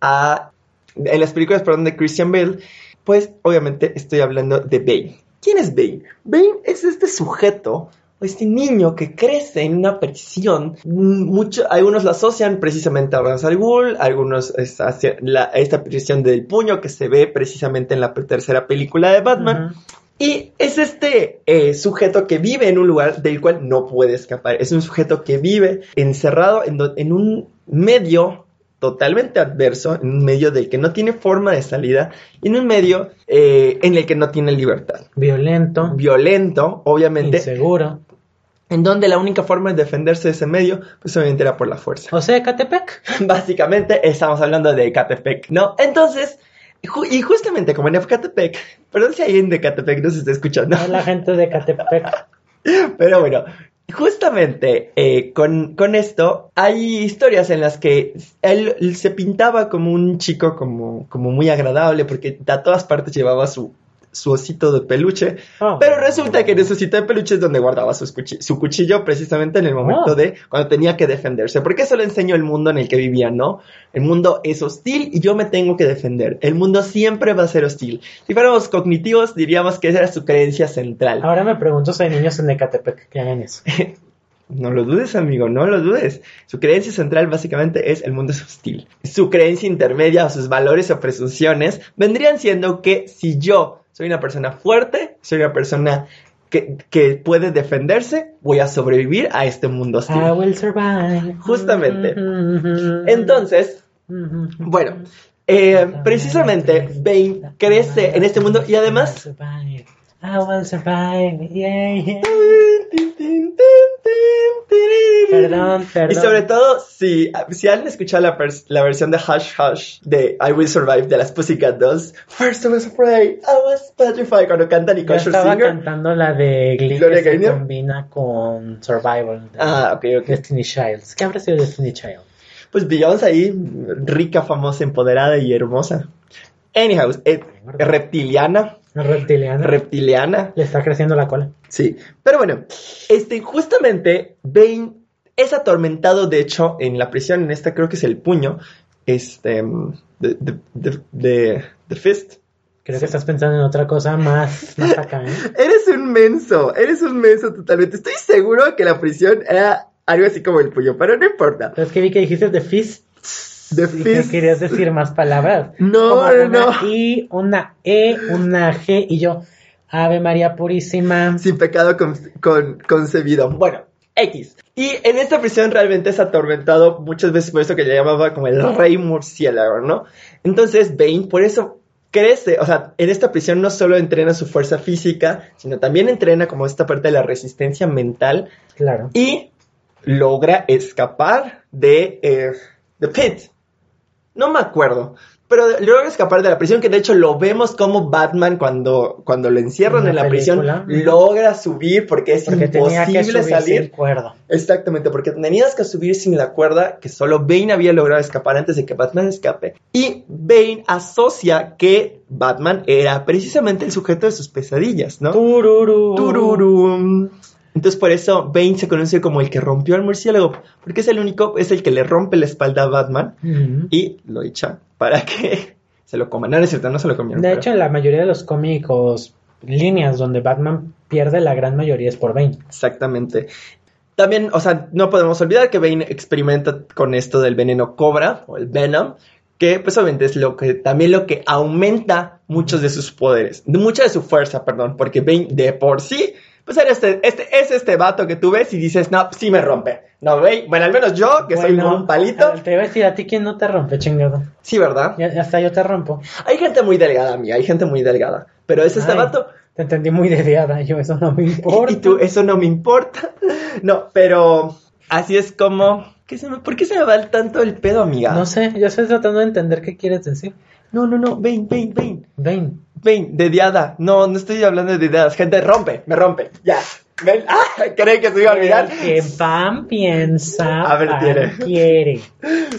a. En las películas, perdón, de Christian Bale, pues obviamente estoy hablando de Bane. ¿Quién es Bane? Bane es este sujeto o este niño que crece en una prisión. Mm, Mucho, algunos lo asocian precisamente a Ra's al Ghul, algunos es hacia la- esta prisión del puño que se ve precisamente en la tercera película de Batman. Y es este eh, sujeto que vive en un lugar del cual no puede escapar. Es un sujeto que vive encerrado en, do- en un medio totalmente adverso, en un medio del que no tiene forma de salida, y en un medio eh, en el que no tiene libertad. Violento, Violento, obviamente, inseguro. en donde la única forma de defenderse de ese medio, pues obviamente era por la fuerza. O sea, Catepec. Básicamente estamos hablando de Ecatepec, ¿no? Entonces, ju- y justamente como en Ecatepec, perdón si alguien de Ecatepec nos está escuchando, la gente de Catepec. pero bueno, justamente eh, con, con esto hay historias en las que él, se pintaba como un chico como, como muy agradable porque a todas partes llevaba su, su osito de peluche, Oh. pero resulta que en ese osito de peluche es donde guardaba su cuchillo precisamente en el momento Oh. de cuando tenía que defenderse, porque eso le enseñó el mundo en el que vivía, ¿no? El mundo es hostil y yo me tengo que defender. El mundo siempre va a ser hostil. Si fuéramos cognitivos, diríamos que esa era su creencia central. Ahora me pregunto si hay niños en Ecatepec que hagan eso. No lo dudes, amigo, no lo dudes. Su creencia central básicamente es el mundo es hostil. Su creencia intermedia o sus valores o presunciones vendrían siendo que si yo soy una persona fuerte, soy una persona que, que puede defenderse, voy a sobrevivir a este mundo hostil. I will survive. Justamente. Entonces, bueno, eh, precisamente Bane crece en este mundo y además... I will survive. Yeah, yeah. Perdón, perdón. Y sobre todo, si, si han escuchado la, la versión de Hush Hush de I Will Survive de las Pussycat Dolls, First I was afraid, I was petrified, cuando canta Yo Nicole estaba Scherzinger. cantando la de Glee Gloria que se Gaynor. combina con Survival. de Ah, ok, ok. Destiny Childs. ¿Qué habrá sido Destiny Child? Pues Beyoncé ahí, rica, famosa, empoderada y hermosa. Anyhow, eh, reptiliana, Reptiliana. reptiliana, Le está creciendo la cola. Sí, pero bueno, este, justamente Bane es atormentado, de hecho, en la prisión, en esta creo que es el puño, este, de, de, de, de- Fist. Creo que estás pensando en otra cosa más, más acá, ¿eh? Eres un menso, eres un menso totalmente. Estoy seguro que la prisión era algo así como el puño, pero no importa. Pero es que vi que dijiste The Fist. The que querías decir más palabras. No, Como no, una. I, una E, una G y yo. Ave María Purísima. Sin pecado con, con- concebido. Bueno, X. Y en esta prisión realmente es atormentado muchas veces por eso que le llamaba como el rey murciélago, ¿no? Entonces Bane por eso crece, o sea, en esta prisión no solo entrena su fuerza física, sino también entrena como esta parte de la resistencia mental Claro. y logra escapar de eh, The Pit. No me acuerdo. Pero logra escapar de la prisión, que de hecho lo vemos como Batman cuando, cuando lo encierran En en la prisión, logra subir porque es Porque tenía que imposible subir salir. sin cuerda. Exactamente, porque tenías que subir sin la cuerda que solo Bane había logrado escapar antes de que Batman escape. Y Bane asocia que Batman era precisamente el sujeto de sus pesadillas, ¿no? Tururú. Tururum. Entonces por eso Bane se conoce como el que rompió al murciélago, porque es el único, es el que le rompe la espalda a Batman y lo echa para que se lo coman. No, no es cierto, no se lo comieron. De pero- hecho, en la mayoría de los cómicos, líneas donde Batman pierde, la gran mayoría es por Bane. Exactamente. También, o sea, no podemos olvidar que Bane experimenta con esto del veneno cobra, o el Venom, que pues obviamente es lo que, también lo que aumenta muchos de sus poderes, de mucha de su fuerza, perdón, porque Bane de por sí, pues era este, este, es este vato que tú ves y dices, no, sí me rompe. No, Bane, bueno, al menos yo, que soy como un palito, Te iba a decir, ¿a ti quién no te rompe, chingado? sí, ¿verdad? Ya, hasta yo te rompo. Hay gente muy delgada, amiga, hay gente muy delgada, pero es este Ay, vato Te entendí muy dediada, yo eso no me importa. Y tú, eso no me importa. No, pero así es como. ¿qué se me- ¿Por qué se me va tanto el pedo, amiga? No sé, yo estoy tratando de entender qué quieres decir. no, no, no. Ven, ven, ven. Ven, de diada. No, no estoy hablando de diadas. Gente, rompe, me rompe. Ya. Ven. ¡Ah! ¿Creen que se iba a olvidar? El que Pam piensa, A ver, tiene. quiere.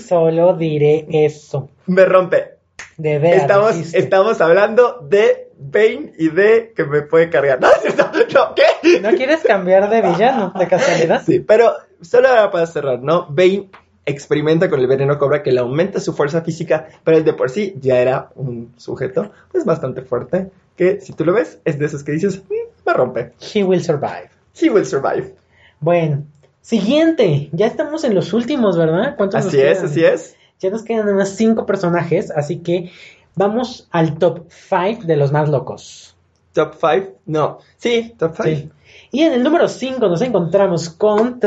Solo diré eso. Me rompe. De veras. Estamos, dijiste. estamos hablando de Bane y de que me puede cargar. No, no, ¿qué? ¿No quieres cambiar de villano, de casualidad? Sí, pero solo para cerrar, ¿no? Bane experimenta con el veneno cobra que le aumenta su fuerza física, pero él de por sí ya era un sujeto pues bastante fuerte, que si tú lo ves es de esos que dices, "Mm, me rompe. He will survive. He will survive. Bueno, siguiente. Ya estamos en los últimos, ¿verdad? ¿Cuántos nos Así es, quedan? así es. Ya nos quedan nada más cinco personajes, así que vamos al top 5 de los más locos. Top 5, no, sí, top 5. Sí. Y en el número 5 nos encontramos con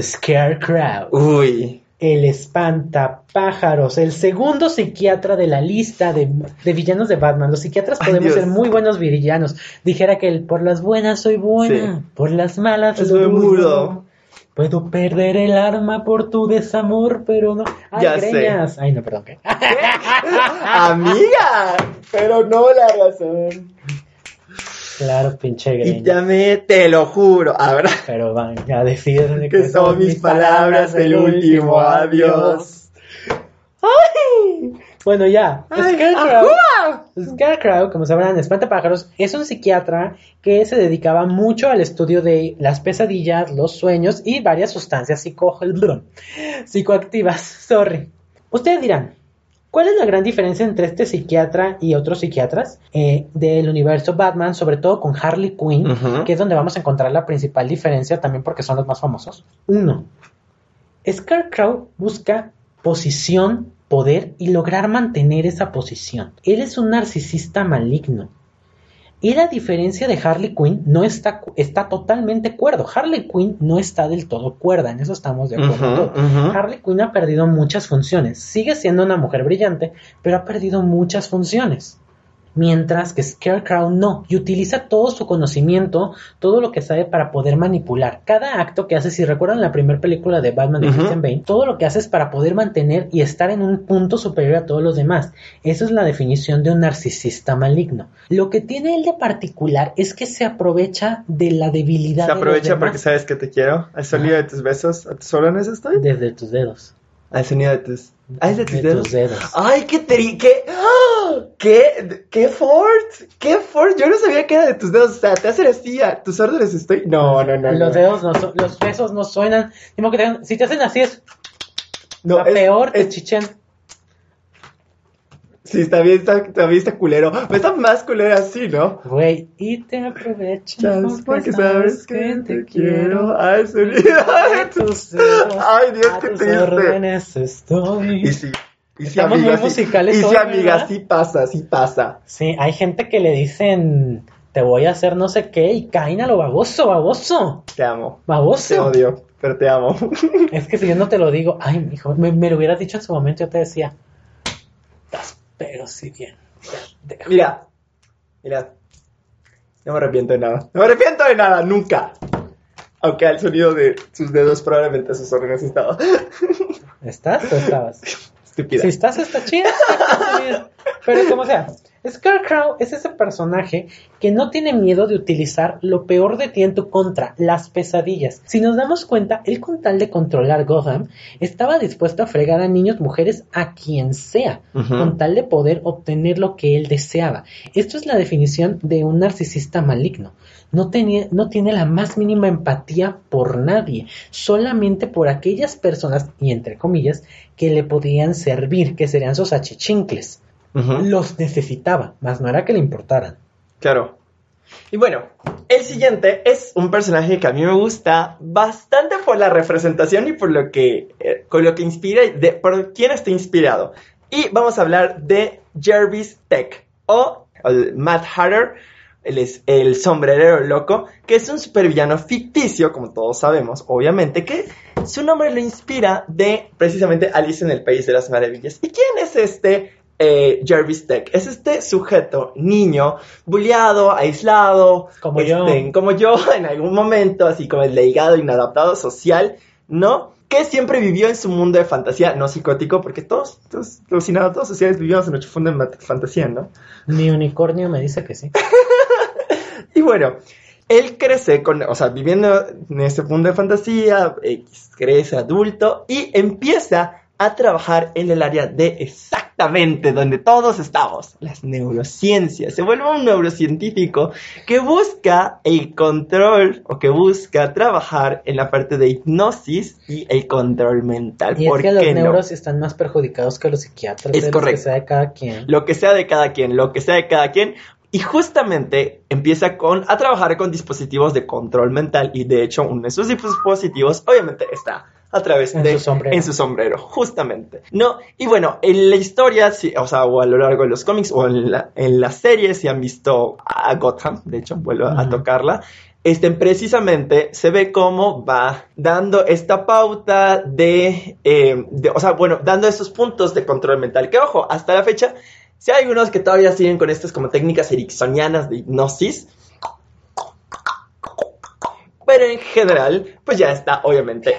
Scarecrow, Uy, el espantapájaros, el segundo psiquiatra de la lista de, de villanos de Batman. Los psiquiatras Ay, podemos Dios. ser muy buenos villanos. Dijera que el por las buenas soy buena, Sí. por las malas Soy mudo. mudo. Puedo perder el arma por tu desamor, pero no. Ay, Ya sé. Ay, no, perdón. ¿qué? amiga, pero no la razón. Claro, pinche Y greñas. llamé, te lo juro, ahora Pero van a decir que son mis palabras el último adiós. Bueno, ya. Ay, Scarecrow. Scarecrow, como sabrán, espantapájaros, es un psiquiatra que se dedicaba mucho al estudio de las pesadillas, los sueños y varias sustancias psico- psicoactivas. Sorry. Ustedes dirán, ¿cuál es la gran diferencia entre este psiquiatra y otros psiquiatras eh, del universo Batman, sobre todo con Harley Quinn, que es donde vamos a encontrar la principal diferencia también porque son los más famosos? Uno, Scarecrow busca posición, poder y lograr mantener esa posición. Él es un narcisista maligno. Y la diferencia de Harley Quinn no está, está totalmente cuerdo. Harley Quinn no está del todo cuerda, en eso estamos de acuerdo. Todos. Harley Quinn ha perdido muchas funciones. Sigue siendo una mujer brillante, pero ha perdido muchas funciones. Mientras que Scarecrow no, y utiliza todo su conocimiento, todo lo que sabe para poder manipular. Cada acto que hace, si recuerdan la primera película de Batman de Ujú. Christian Bale, todo lo que hace es para poder mantener y estar en un punto superior a todos los demás. Esa es la definición de un narcisista maligno. Lo que tiene él de particular es que se aprovecha de la debilidad Se de los aprovecha demás porque sabes que te quiero. Al sonido de tus besos, ¿a tus órdenes estoy? desde tus dedos. Al sonido de tus. Es de tus De dedos. tus dedos. Ay, qué tri, qué, ¡Ah! qué, qué fort, qué fort. Yo no sabía que era de tus dedos. O sea, te hacen así a tus órdenes estoy. No, no, no. los no. dedos no su- los besos no suenan. Ni modo que te si te hacen así es No, es- peor que es- chichen. Sí, está bien, está, está bien, está culero. Pero está más culero así, ¿no? Güey, y te aprovechas Chas, porque sabes que te quiero. De tus. Ay, Dios, qué triste. estoy. Y sí. Y sí, Estamos amiga, muy musicales Y sí, hoy, amiga, ¿verdad? sí pasa, sí pasa. Sí, hay gente que le dicen, te voy a hacer no sé qué, y caen a lo baboso, baboso, Te amo. Te baboso. odio, pero te amo. Es que si yo no te lo digo, ay, hijo, me, me lo hubieras dicho en su momento, yo te decía, pero si bien. Deja. Mira, mira. No me arrepiento de nada. No me arrepiento de nada, nunca. Aunque al sonido de sus dedos probablemente sus órganos estaba. ¿Estás o estabas? estúpida. Si estás, está chida. Pero como sea, Scarecrow es ese personaje que no tiene miedo de utilizar lo peor de ti en tu contra, las pesadillas. Si nos damos cuenta, él con tal de controlar Gotham, estaba dispuesto a fregar a niños, mujeres, a quien sea, con tal de poder obtener lo que él deseaba. Esto es la definición de un narcisista maligno. No, tenía, no tiene la más mínima empatía por nadie, solamente por aquellas personas, y entre comillas, que le podían servir, que serían sus achichincles. Los necesitaba, más no era que le importaran. Claro. Y bueno, el siguiente es un personaje que a mí me gusta bastante por la representación y por lo que, eh, con lo que inspira y de, por quién está inspirado. Y vamos a hablar de Jervis Tech o el Matt Hatter, es el sombrerero loco, que es un supervillano ficticio, como todos sabemos, obviamente, que su nombre lo inspira de precisamente Alice en el País de las Maravillas. ¿Y quién es este eh, Jervis Tech? Es este sujeto, niño, bulleado, aislado, Como yo. este, como yo en algún momento, así como el legado inadaptado social, ¿no? Que siempre vivió en su mundo de fantasía, no psicótico, porque todos, todos los inadaptados sociales vivimos en nuestro mundo de fantasía, ¿no? Mi unicornio me dice que sí. Y bueno, él crece con, o sea, viviendo en este mundo de fantasía, crece adulto y empieza a trabajar en el área de exactamente donde todos estamos, las neurociencias. Se vuelve un neurocientífico que busca el control o que busca trabajar en la parte de hipnosis y el control mental. Y es ¿Por que los no? neuros están más perjudicados que los psiquiatras. Es de lo correcto. Que sea de cada quien. lo que sea de cada quien, lo que sea de cada quien. Y justamente empieza con, a trabajar con dispositivos de control mental y de hecho uno de sus dispositivos obviamente está a través En de su sombrero. en su sombrero, justamente. No, y bueno, en la historia, o sea, o a lo largo de los cómics o en la, en la serie, si han visto a Gotham, de hecho, vuelvo a tocarla, este, precisamente se ve cómo va dando esta pauta de, eh, de- o sea, bueno, dando esos puntos de control mental. Que ojo, hasta la fecha, si hay algunos que todavía siguen con estas como técnicas ericksonianas de hipnosis. Pero en general, pues ya está, obviamente.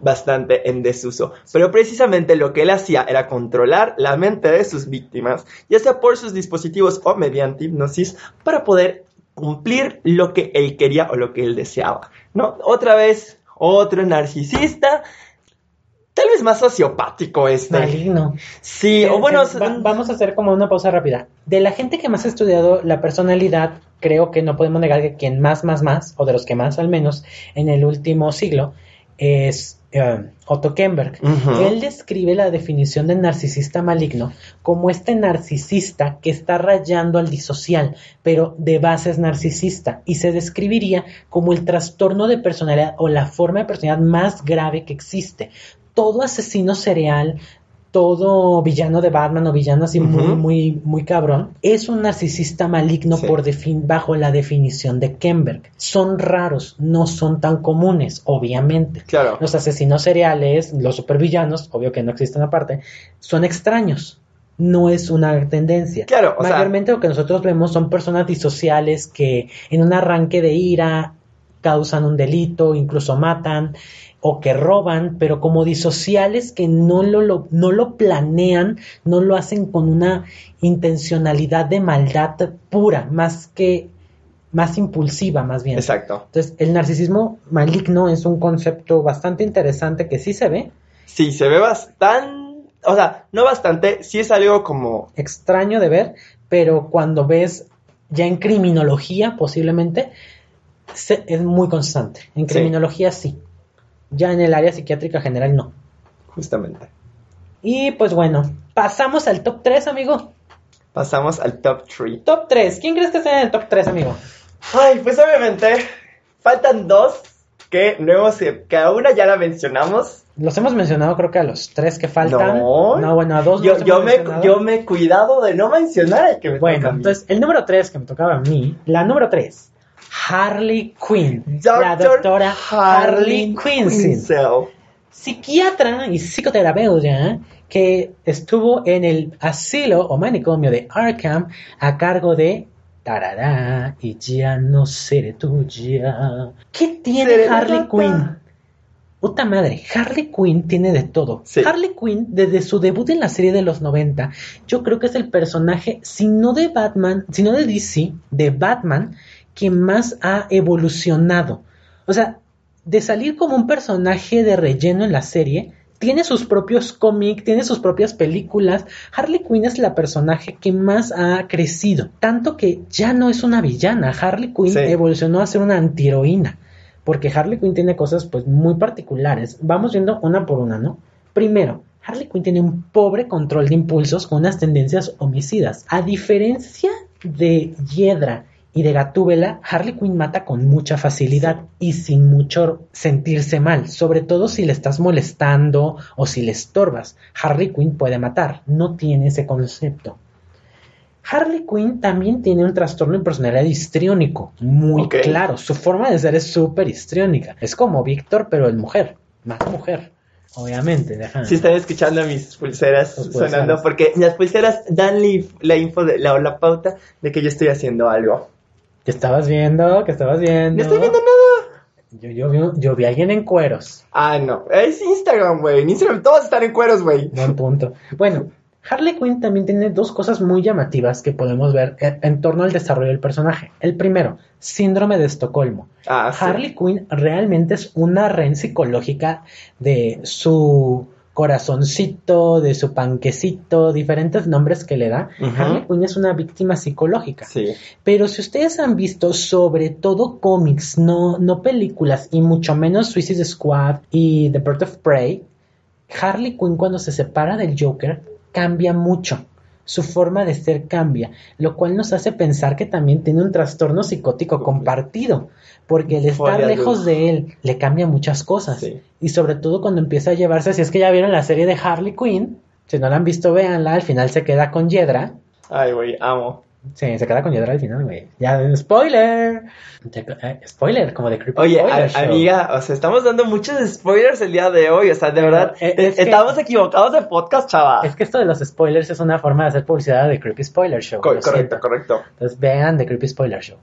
Bastante en desuso. Pero precisamente lo que él hacía era controlar la mente de sus víctimas, ya sea por sus dispositivos o mediante hipnosis, para poder cumplir lo que él quería o lo que él deseaba. ¿No? Otra vez, otro narcisista, tal vez más sociopático este. Maligno. Sí, o bueno, va- vamos a hacer como una pausa rápida. De la gente que más ha estudiado la personalidad, creo que no podemos negar que quien más, más, más, o de los que más al menos en el último siglo, es eh, Otto Kemberg. Él describe la definición de narcisista maligno como este narcisista que está rayando al disocial, pero de base es narcisista, y se describiría como el trastorno de personalidad o la forma de personalidad más grave que existe. Todo asesino serial, todo villano de Batman o villano así muy, muy, muy cabrón, es un narcisista maligno Sí. por defin- bajo la definición de Kemberg. Son raros, no son tan comunes, obviamente. Claro. Los asesinos seriales, los supervillanos, obvio que no existen aparte, son extraños. No es una tendencia. Claro, o sea- Mayormente lo que nosotros vemos son personas disociales que en un arranque de ira causan un delito, incluso matan o que roban, pero como disociales que no lo, lo- no lo planean, no lo hacen con una intencionalidad de maldad pura, más que más impulsiva, más bien. Exacto. Entonces, el narcisismo maligno es un concepto bastante interesante que sí se ve, Sí, se ve bastante, o sea, no bastante, sí es algo como extraño de ver, pero cuando ves ya en criminología posiblemente, se- es muy constante. En Sí. criminología sí. Ya en el área psiquiátrica general no. justamente. Y pues bueno, pasamos al top 3, amigo. Pasamos al top 3. Top 3. ¿Quién crees que está en el top 3, amigo? Ay, pues obviamente faltan dos que no hemos, que a una ya la mencionamos. Los hemos mencionado creo que a los tres que faltan. No. bueno, a dos Yo, yo, me, mencionado. yo me he cuidado de no mencionar el que me toca Bueno, a mí. entonces el número 3 que me tocaba a mí, la número 3, Harley Quinn. la doctora Harley Quinn. Psiquiatra y psicoterapeuta que estuvo en el asilo o manicomio de Arkham a cargo de Tarará y ya no seré tuya. ¿Qué tiene Seré Harley. Quinn? Puta madre, Harley Quinn tiene de todo. Sí. Harley Quinn, desde su debut en la serie de los 90, yo creo que es el personaje, si no de Batman, si no de DC, de Batman, que más ha evolucionado. O sea, de salir como un personaje de relleno en la serie, tiene sus propios cómics, tiene sus propias películas. Harley Quinn es la personaje que más ha crecido. Tanto que ya no es una villana. Harley Quinn Sí. evolucionó a ser una antiheroína. Porque Harley Quinn tiene cosas pues muy particulares. Vamos viendo una por una, ¿no? Primero, Harley Quinn tiene un pobre control de impulsos con unas tendencias homicidas. A diferencia de Hiedra y de Gatúbela, Harley Quinn mata con mucha facilidad y sin mucho sentirse mal, sobre todo si le estás molestando o si le estorbas. Harley Quinn puede matar, no tiene ese concepto. Harley Quinn también tiene un trastorno de personalidad histriónico, muy claro. Su forma de ser es súper histriónica. Es como Víctor, pero en mujer, más mujer, obviamente. Si están escuchando mis pulseras sonando, porque las pulseras dan la info, de, la, la pauta de que yo estoy haciendo algo. ¿Qué estabas viendo? ¿Qué estabas viendo? No estoy viendo nada. Yo, yo, vi, yo vi a alguien en cueros. Ah, no. Es Instagram, güey. En Instagram todos están en cueros, güey. Buen punto. Bueno, Harley Quinn también tiene dos cosas muy llamativas que podemos ver en, en torno al desarrollo del personaje. El primero, síndrome de Estocolmo. Ah, sí. Harley Quinn realmente es una ren psicológica de su corazoncito, de su panquecito, diferentes nombres que le da. Harley Quinn es una víctima psicológica. Sí. Pero si ustedes han visto sobre todo cómics, no, no películas, y mucho menos Suicide Squad y The Bird of Prey, Harley Quinn cuando se separa del Joker cambia mucho. Su forma de ser cambia, lo cual nos hace pensar que también tiene un trastorno psicótico compartido, porque el estar lejos de él le cambia muchas cosas. Sí. Y sobre todo cuando empieza a llevarse, si es que ya vieron la serie de Harley Quinn, si no la han visto, véanla, al final se queda con Yedra. Ay, güey, amo. Sí, se queda con Yedra al final, güey. Ya, spoiler. Eh, Spoiler, como de Creepy Oye, a- amiga, o sea, estamos dando muchos spoilers el día de hoy. O sea, de Pero, verdad, eh, eh, que- estamos equivocados de podcast, chava. Es que esto de los spoilers es una forma de hacer publicidad de Creepy Spoiler Show. Co- correcto, siento. correcto. Entonces vean The Creepy Spoiler Show.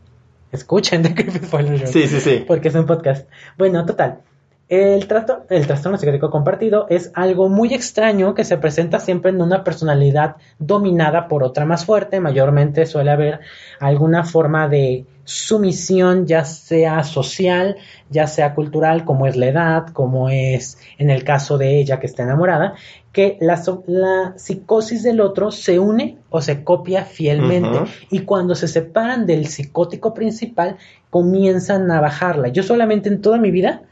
Escuchen The Creepy Spoiler Show. Sí, sí, sí. Porque es un podcast. Bueno, total. El, trato, el trastorno psicótico compartido es algo muy extraño que se presenta siempre en una personalidad dominada por otra más fuerte. Mayormente suele haber alguna forma de sumisión, ya sea social, ya sea cultural, como es la edad, como es en el caso de ella que está enamorada, que la, so- la psicosis del otro se une o se copia fielmente y cuando se separan del psicótico principal comienzan a bajarla. Yo solamente en toda mi vida,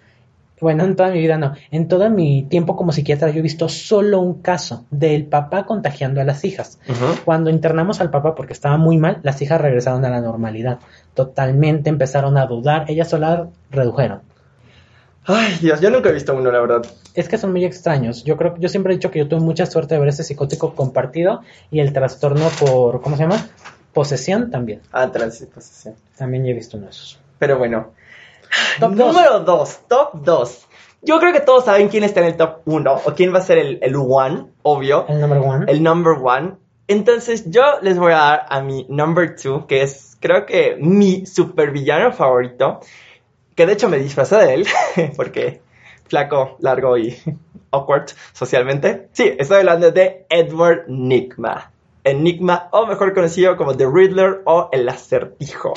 bueno, en toda mi vida no, en todo mi tiempo como psiquiatra yo he visto solo un caso del papá contagiando a las hijas. Cuando internamos al papá porque estaba muy mal, las hijas regresaron a la normalidad. Totalmente empezaron a dudar, ellas solas redujeron. Ay, Dios, yo nunca he visto uno, la verdad. Es que son muy extraños. Yo creo, yo siempre he dicho que yo tuve mucha suerte de ver ese psicótico compartido y el trastorno por, ¿cómo se llama? Posesión también. Ah, transposición. También he visto uno de esos. Pero bueno. Top dos. Número 2, top 2. Yo creo que todos saben quién está en el top 1 o quién va a ser el, el one, obvio, El number one. el number one. Entonces yo les voy a dar a mi number 2, que es creo que mi supervillano favorito, que de hecho me disfrazé de él, porque flaco, largo y awkward socialmente. Sí, estoy hablando de Edward Nigma. Enigma, o mejor conocido como The Riddler o el acertijo.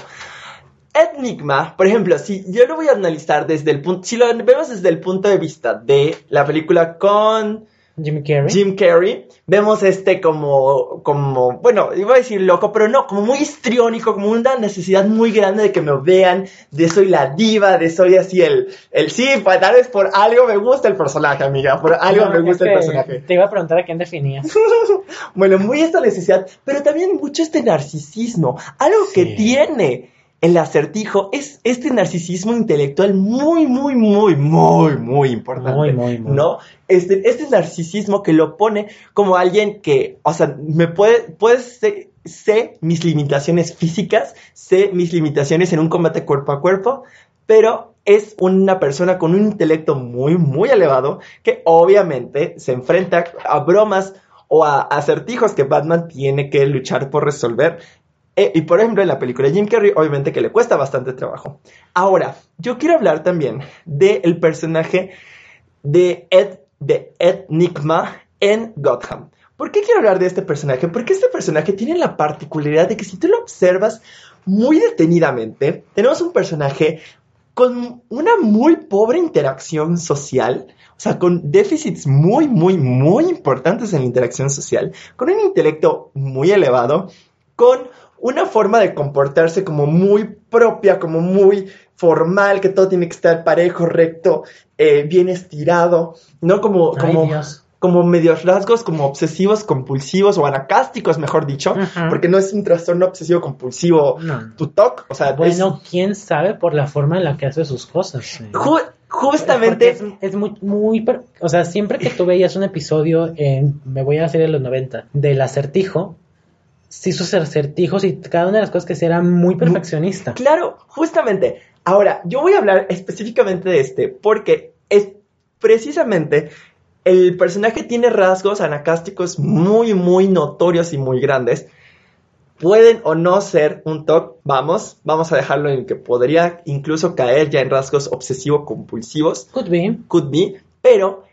Enigma, por ejemplo, si yo lo voy a analizar desde el punto, si lo vemos desde el punto de vista de la película con Carrey. Jim Carrey, vemos este como, como, bueno, iba a decir loco, pero no, como muy histriónico, como una necesidad muy grande de que me vean, de soy la diva, de soy así el, el sí, pues, tal vez por algo me gusta el personaje, amiga, por algo No, me gusta el personaje. Te iba a preguntar a quién definías. Bueno, muy esta necesidad, pero también mucho este narcisismo. Algo que tiene el acertijo es este narcisismo intelectual muy, muy, muy, muy, muy importante. Muy, muy, muy. ¿No? Este, este narcisismo que lo pone como alguien que, o sea, me puede, puede ser, sé mis limitaciones físicas, sé mis limitaciones en un combate cuerpo a cuerpo, pero es una persona con un intelecto muy, muy elevado que obviamente se enfrenta a bromas o a acertijos que Batman tiene que luchar por resolver. Eh, y por ejemplo, en la película Jim Carrey, obviamente que le cuesta bastante trabajo. Ahora, yo quiero hablar también del personaje de Ed, de Ed Nigma en Gotham. ¿Por qué quiero hablar de este personaje? Porque este personaje tiene la particularidad de que si tú lo observas muy detenidamente, tenemos un personaje con una muy pobre interacción social, o sea, con déficits muy, muy, muy importantes en la interacción social, con un intelecto muy elevado, con una forma de comportarse como muy propia, como muy formal, que todo tiene que estar parejo, recto, eh, bien estirado, ¿no? Como, Ay, como, Dios. como medios rasgos, como obsesivos compulsivos o anacásticos, mejor dicho, porque no es un trastorno obsesivo compulsivo No. tu TOC, o sea, es- Bueno, quién sabe por la forma en la que hace sus cosas. eh. ju- justamente es, es muy, muy, o sea, siempre que tú veías un episodio en, me voy a hacer en los 90, del acertijo, sí sus acertijos y cada una de las cosas que hacía era muy perfeccionista. Claro, justamente. Ahora, yo voy a hablar específicamente de este porque es precisamente el personaje tiene rasgos anacásticos muy, muy notorios y muy grandes. Pueden o no ser un TOC, vamos, vamos a dejarlo en que podría incluso caer ya en rasgos obsesivo-compulsivos, Could be, could be, pero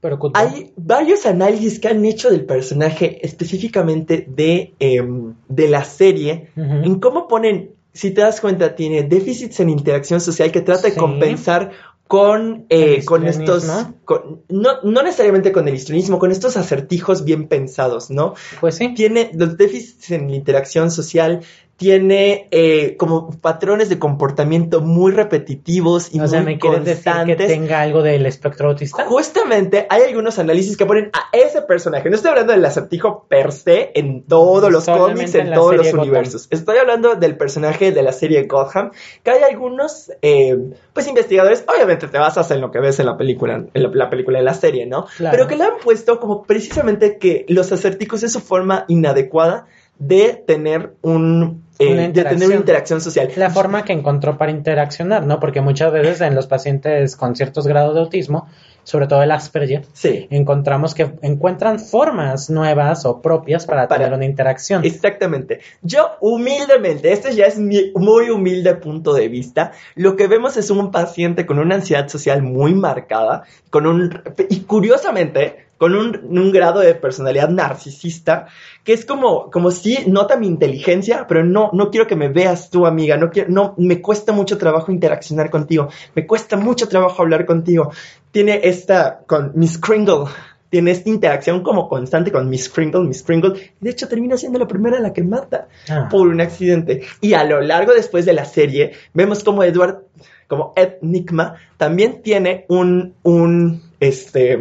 pero hay varios análisis que han hecho del personaje específicamente de, em, de la serie en cómo ponen, si te das cuenta, tiene déficits en interacción social que trata de compensar con, eh, con estos, con- no, no necesariamente con el histrionismo, con estos acertijos bien pensados, ¿no? Pues sí. Tiene los déficits en la interacción social, tiene eh, como patrones de comportamiento muy repetitivos y O sea, ¿me quieres decir que constantes. tenga algo del espectro autista? Justamente hay algunos análisis que ponen a ese personaje. No estoy hablando del acertijo per se en todos los cómics, en todos los Gotham. universos. Estoy hablando del personaje de la serie Gotham, que hay algunos, eh, pues investigadores, obviamente te basas en lo que ves en la película, en la, la película, en la serie, ¿no? Claro. Pero que le han puesto como precisamente que los acertijos es su forma inadecuada de tener un... eh, de tener una interacción. interacción social. La forma que encontró para interaccionar, ¿no? Porque muchas veces en los pacientes con ciertos grados de autismo, sobre todo el Asperger, Sí. encontramos que encuentran formas nuevas o propias para, Para- tener una interacción. Exactamente. Yo humildemente, este ya es mi muy humilde punto de vista, lo que vemos es un paciente con una ansiedad social muy marcada, con un y curiosamente con un, un grado de personalidad narcisista, que es como, como si nota mi inteligencia, pero no, no quiero que me veas tú, amiga, no quiero, no, me cuesta mucho trabajo interaccionar contigo, me cuesta mucho trabajo hablar contigo. Tiene esta, con Miss Kringle, tiene esta interacción como constante con Miss Kringle, Miss Kringle, y de hecho termina siendo la primera a la que mata Ah. por un accidente. Y a lo largo después de la serie, vemos como Edward, como Ed Nigma, también tiene un, un este,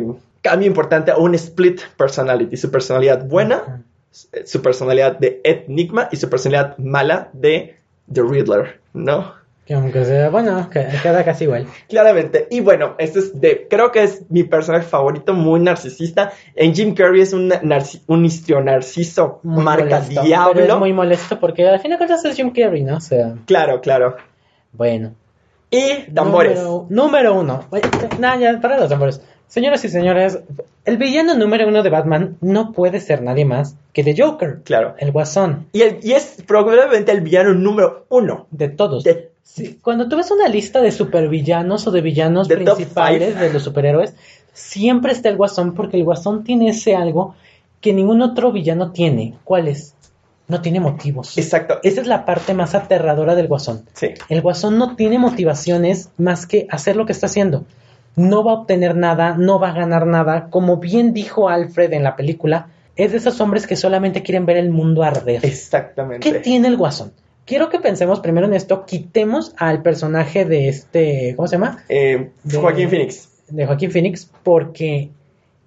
cambio importante, un split personality, su personalidad buena, su personalidad de Ed Nigma y su personalidad mala de The Riddler, ¿no? Que aunque sea, bueno, que- queda casi igual. Claramente. Y bueno, este es de, creo que es mi personaje favorito, muy narcisista. En Jim Carrey es un, narci- un histrio narciso, Muy marca molesto, diablo. Pero es muy molesto porque al fin de cuentas es Jim Carrey, ¿no? O sea, Claro, claro. bueno. Y tambores. Número, número uno. No, ya, para los tambores. Señoras y señores, el villano número uno de Batman no puede ser nadie más que The Joker, Claro. el guasón, Y, el- y es probablemente el villano número uno. de todos. De, Sí, Cuando tú ves una lista de supervillanos o de villanos principales de los superhéroes, siempre está el guasón porque el guasón tiene ese algo que ningún otro villano tiene. ¿Cuál es? No tiene motivos. exacto. Esa es la parte más aterradora del guasón. Sí. El guasón no tiene motivaciones más que hacer lo que está haciendo. No va a obtener nada, no va a ganar nada. Como bien dijo Alfred en la película, es de esos hombres que solamente quieren ver el mundo arder. Exactamente. ¿Qué tiene el guasón? Quiero que pensemos primero en esto. Quitemos al personaje de este. ¿Cómo se llama? Eh, De- Joaquín Phoenix. De Joaquín Phoenix, porque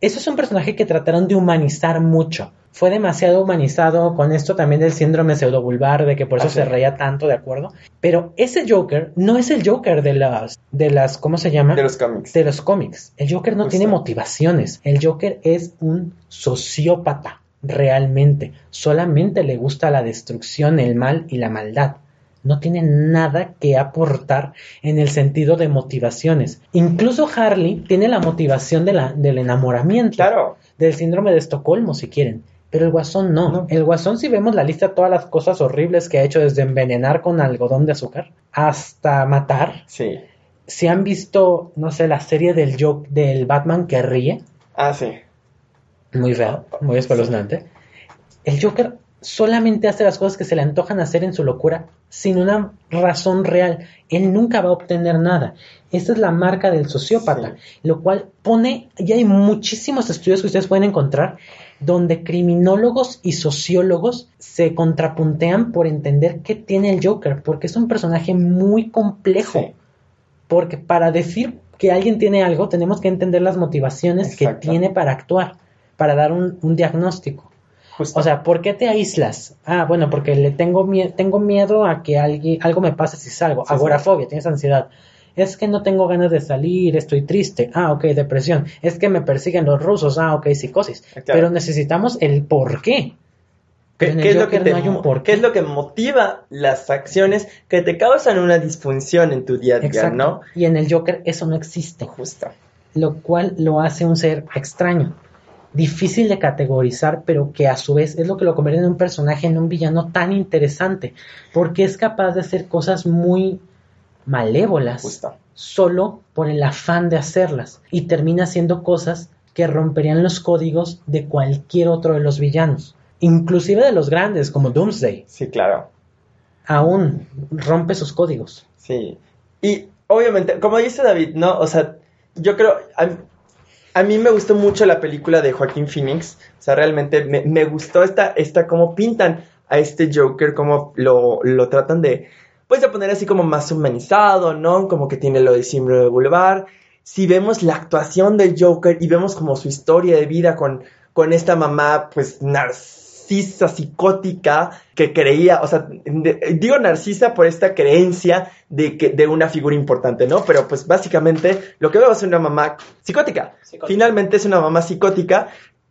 eso es un personaje que trataron de humanizar mucho. Fue demasiado humanizado con esto también del síndrome pseudobulbar, de que por eso Así se reía tanto, ¿de acuerdo? Pero ese Joker no es el Joker de las, de las, ¿cómo se llama? De los cómics. de los cómics. El Joker no Justo. tiene motivaciones. El Joker es un sociópata, realmente. Solamente le gusta la destrucción, el mal y la maldad. No tiene nada que aportar en el sentido de motivaciones. Incluso Harley tiene la motivación de la, del enamoramiento, Claro. del síndrome de Estocolmo, si quieren. Pero el guasón no. No. El guasón, si vemos la lista de todas las cosas horribles que ha hecho, desde envenenar con algodón de azúcar hasta matar, Sí. si han visto, no sé, la serie del, Joke, del Batman que ríe, Ah, sí. muy real, muy espeluznante, el Joker solamente hace las cosas que se le antojan hacer en su locura sin una razón real. Él nunca va a obtener nada. Esta es la marca del sociópata, lo cual pone, y hay muchísimos estudios que ustedes pueden encontrar, donde criminólogos y sociólogos se contrapuntean por entender qué tiene el Joker, porque es un personaje muy complejo. Sí. Porque para decir que alguien tiene algo, tenemos que entender las motivaciones que tiene para actuar, para dar un, un diagnóstico. Justo. O sea, ¿por qué te aíslas? Ah, bueno, porque le tengo, mie- tengo miedo a que alguien, algo me pase si salgo. Sí, sí. Agorafobia, tienes ansiedad. Es que no tengo ganas de salir, estoy triste. Ah, ok, depresión. Es que me persiguen los rusos. Ah, ok, psicosis. Claro. Pero necesitamos el por qué. ¿Qué, es lo que te no qué es lo que motiva las acciones que te causan una disfunción en tu día a día, Exacto. no? Y en el Joker eso no existe. Justo. lo cual lo hace un ser extraño, difícil de categorizar, pero que a su vez es lo que lo convierte en un personaje, en un villano tan interesante, porque es capaz de hacer cosas muy malévolas Justo. solo por el afán de hacerlas y termina haciendo cosas que romperían los códigos de cualquier otro de los villanos, inclusive de los grandes como Doomsday, Sí, claro. aún rompe sus códigos. Sí. Y obviamente, como dice David, ¿no? O sea, yo creo, a, a mí me gustó mucho la película de Joaquín Phoenix. O sea, realmente me, me gustó esta, esta, cómo pintan a este Joker, cómo lo, lo tratan de, pues de poner así como más humanizado, ¿no? Como que tiene lo de Símbolo de Boulevard. Si vemos la actuación del Joker y vemos como su historia de vida con, con esta mamá, pues narcisa, psicótica, que creía, o sea, de- digo narcisa por esta creencia de, que, de una figura importante, ¿no? Pero pues básicamente lo que veo es una mamá psicótica. Psicótica. Finalmente es una mamá psicótica,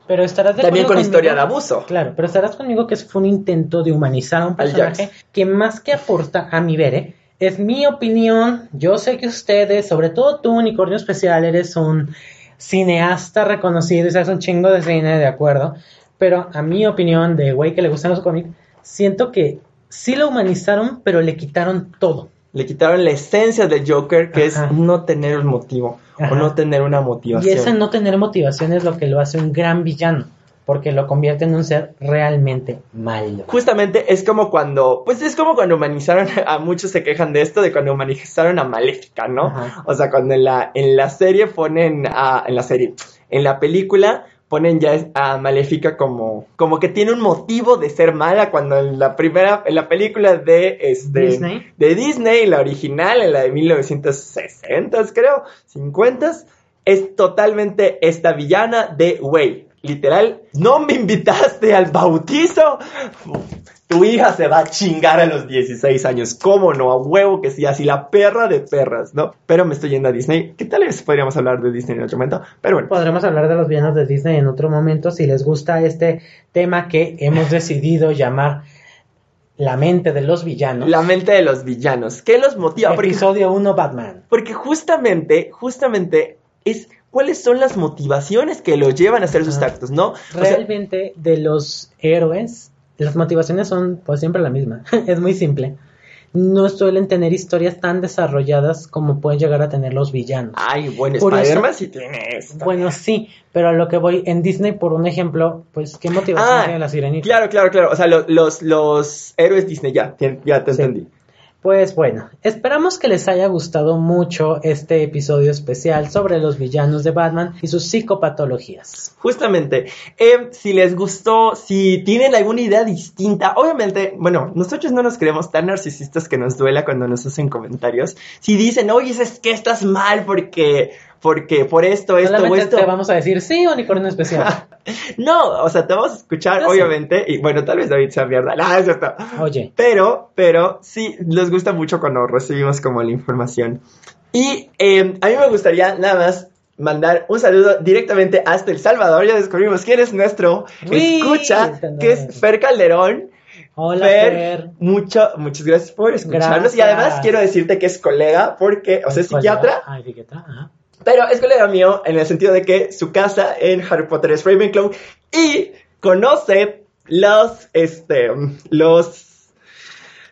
Pero estarás de también con historia de abuso. Claro, pero estarás conmigo que fue un intento de humanizar a un personaje que más que aporta a mi ver, ¿eh? es mi opinión. Yo sé que ustedes, sobre todo tú, Unicornio Especial, eres un cineasta reconocido y sabes un chingo de cine, de acuerdo. Pero a mi opinión, de güey que le gustan los cómics, siento que sí lo humanizaron, pero le quitaron todo. Le quitaron la esencia del Joker, que Ajá. es no tener un motivo Ajá. o no tener una Y motivación. ese no tener motivación es lo que lo hace un gran villano, porque lo convierte en un ser realmente malo. Justamente es como cuando, pues es como cuando humanizaron, a muchos se quejan de esto, de cuando humanizaron a Maléfica, ¿no? Ajá. O sea, cuando en la, en la serie ponen a, en la serie, en la película ponen ya a Maléfica como, como que tiene un motivo de ser mala, cuando en la primera, en la película de este, Disney. de Disney, la original, en la de 1960, creo, 50, es totalmente esta villana de, güey, literal, no me invitaste al bautizo, tu hija se va a chingar a los 16 años, ¿cómo no? A huevo que sí, así la perra de perras, ¿no? Pero me estoy yendo a Disney, ¿qué tal vez podríamos hablar de Disney en otro momento? Pero bueno, Podremos hablar de los villanos de Disney en otro momento si les gusta este tema que hemos decidido llamar La mente de los villanos. la mente de los villanos, ¿qué los motiva? Episodio 1 Batman. Porque justamente, justamente es cuáles son las motivaciones que lo llevan a hacer sus actos, ¿no? O sea, Realmente de los héroes, las motivaciones son pues siempre la misma. es muy simple. No suelen tener historias tan desarrolladas como pueden llegar a tener los villanos. ay, bueno, Spider-Man sí tiene esto. Bueno, sí, pero a lo que voy en Disney, por un ejemplo, pues, ¿qué motivación Ah, tiene la sirenita? Claro, claro, claro. O sea, lo- los, los héroes Disney, ya, ya te Sí. entendí. Pues bueno, esperamos que les haya gustado mucho este episodio especial sobre los villanos de Batman y sus psicopatologías. Justamente, eh, si les gustó, si tienen alguna idea distinta, obviamente, bueno, nosotros no nos creemos tan narcisistas que nos duela cuando nos hacen comentarios. Si dicen, oye, es que estás mal porque, porque por esto, esto o esto. te vamos a decir, sí, unicornio especial. No, o sea, te vamos a escuchar, sé. obviamente, y bueno, tal vez David sea mierda. No, es cierto. Oye, Pero, pero sí, les gusta mucho cuando recibimos como la información. Y eh, a mí me gustaría nada más mandar un saludo directamente hasta El Salvador. Ya descubrimos quién es nuestro Uy, escucha, que es. Fer Calderón. hola Fer, Fer. mucho, muchas gracias por escucharnos. Y Gracias. además quiero decirte que es colega, porque, o sea, es psiquiatra, Ah, psiquiatra, ajá. Pero es colega mío en el sentido de que su casa en Harry Potter es Ravenclaw y conoce los, este, los,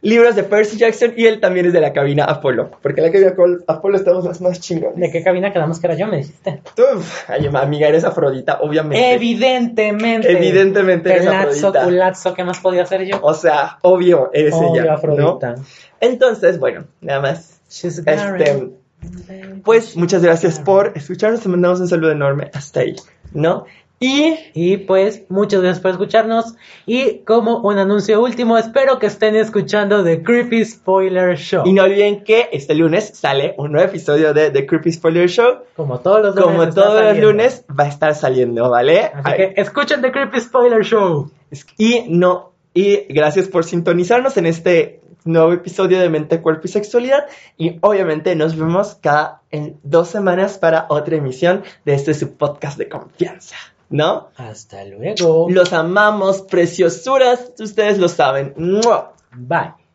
libros de Percy Jackson y él también es de la cabina Apolo. Porque en la cabina Apolo- Apolo estamos las más chingones. ¿De qué cabina quedamos que era yo? Me dijiste. Tú, ay, amiga, eres afrodita, obviamente. Evidentemente. Evidentemente eres Pelazo, afrodita. culazo, ¿qué más podía hacer yo? O sea, obvio, eres Obvio, ella, ¿no? Afrodita. Entonces, bueno, nada más. She's Este. Pues muchas gracias por escucharnos. Te mandamos un saludo enorme hasta ahí, ¿no? Y Y pues, muchas gracias por escucharnos. Y como un anuncio último, espero que estén escuchando The Creepy Spoiler Show. Y no olviden que este lunes sale un nuevo episodio de The Creepy Spoiler Show. como todos los lunes. Como todos los lunes va a estar saliendo, ¿vale? Así Ay, que escuchen The Creepy Spoiler Show. Y no, y gracias por sintonizarnos en este nuevo episodio de Mente, Cuerpo y Sexualidad. Y obviamente nos vemos cada en dos semanas para otra emisión de este su podcast de confianza, ¿no? Hasta luego. Los amamos, preciosuras, ustedes lo saben. ¡Mua! Bye.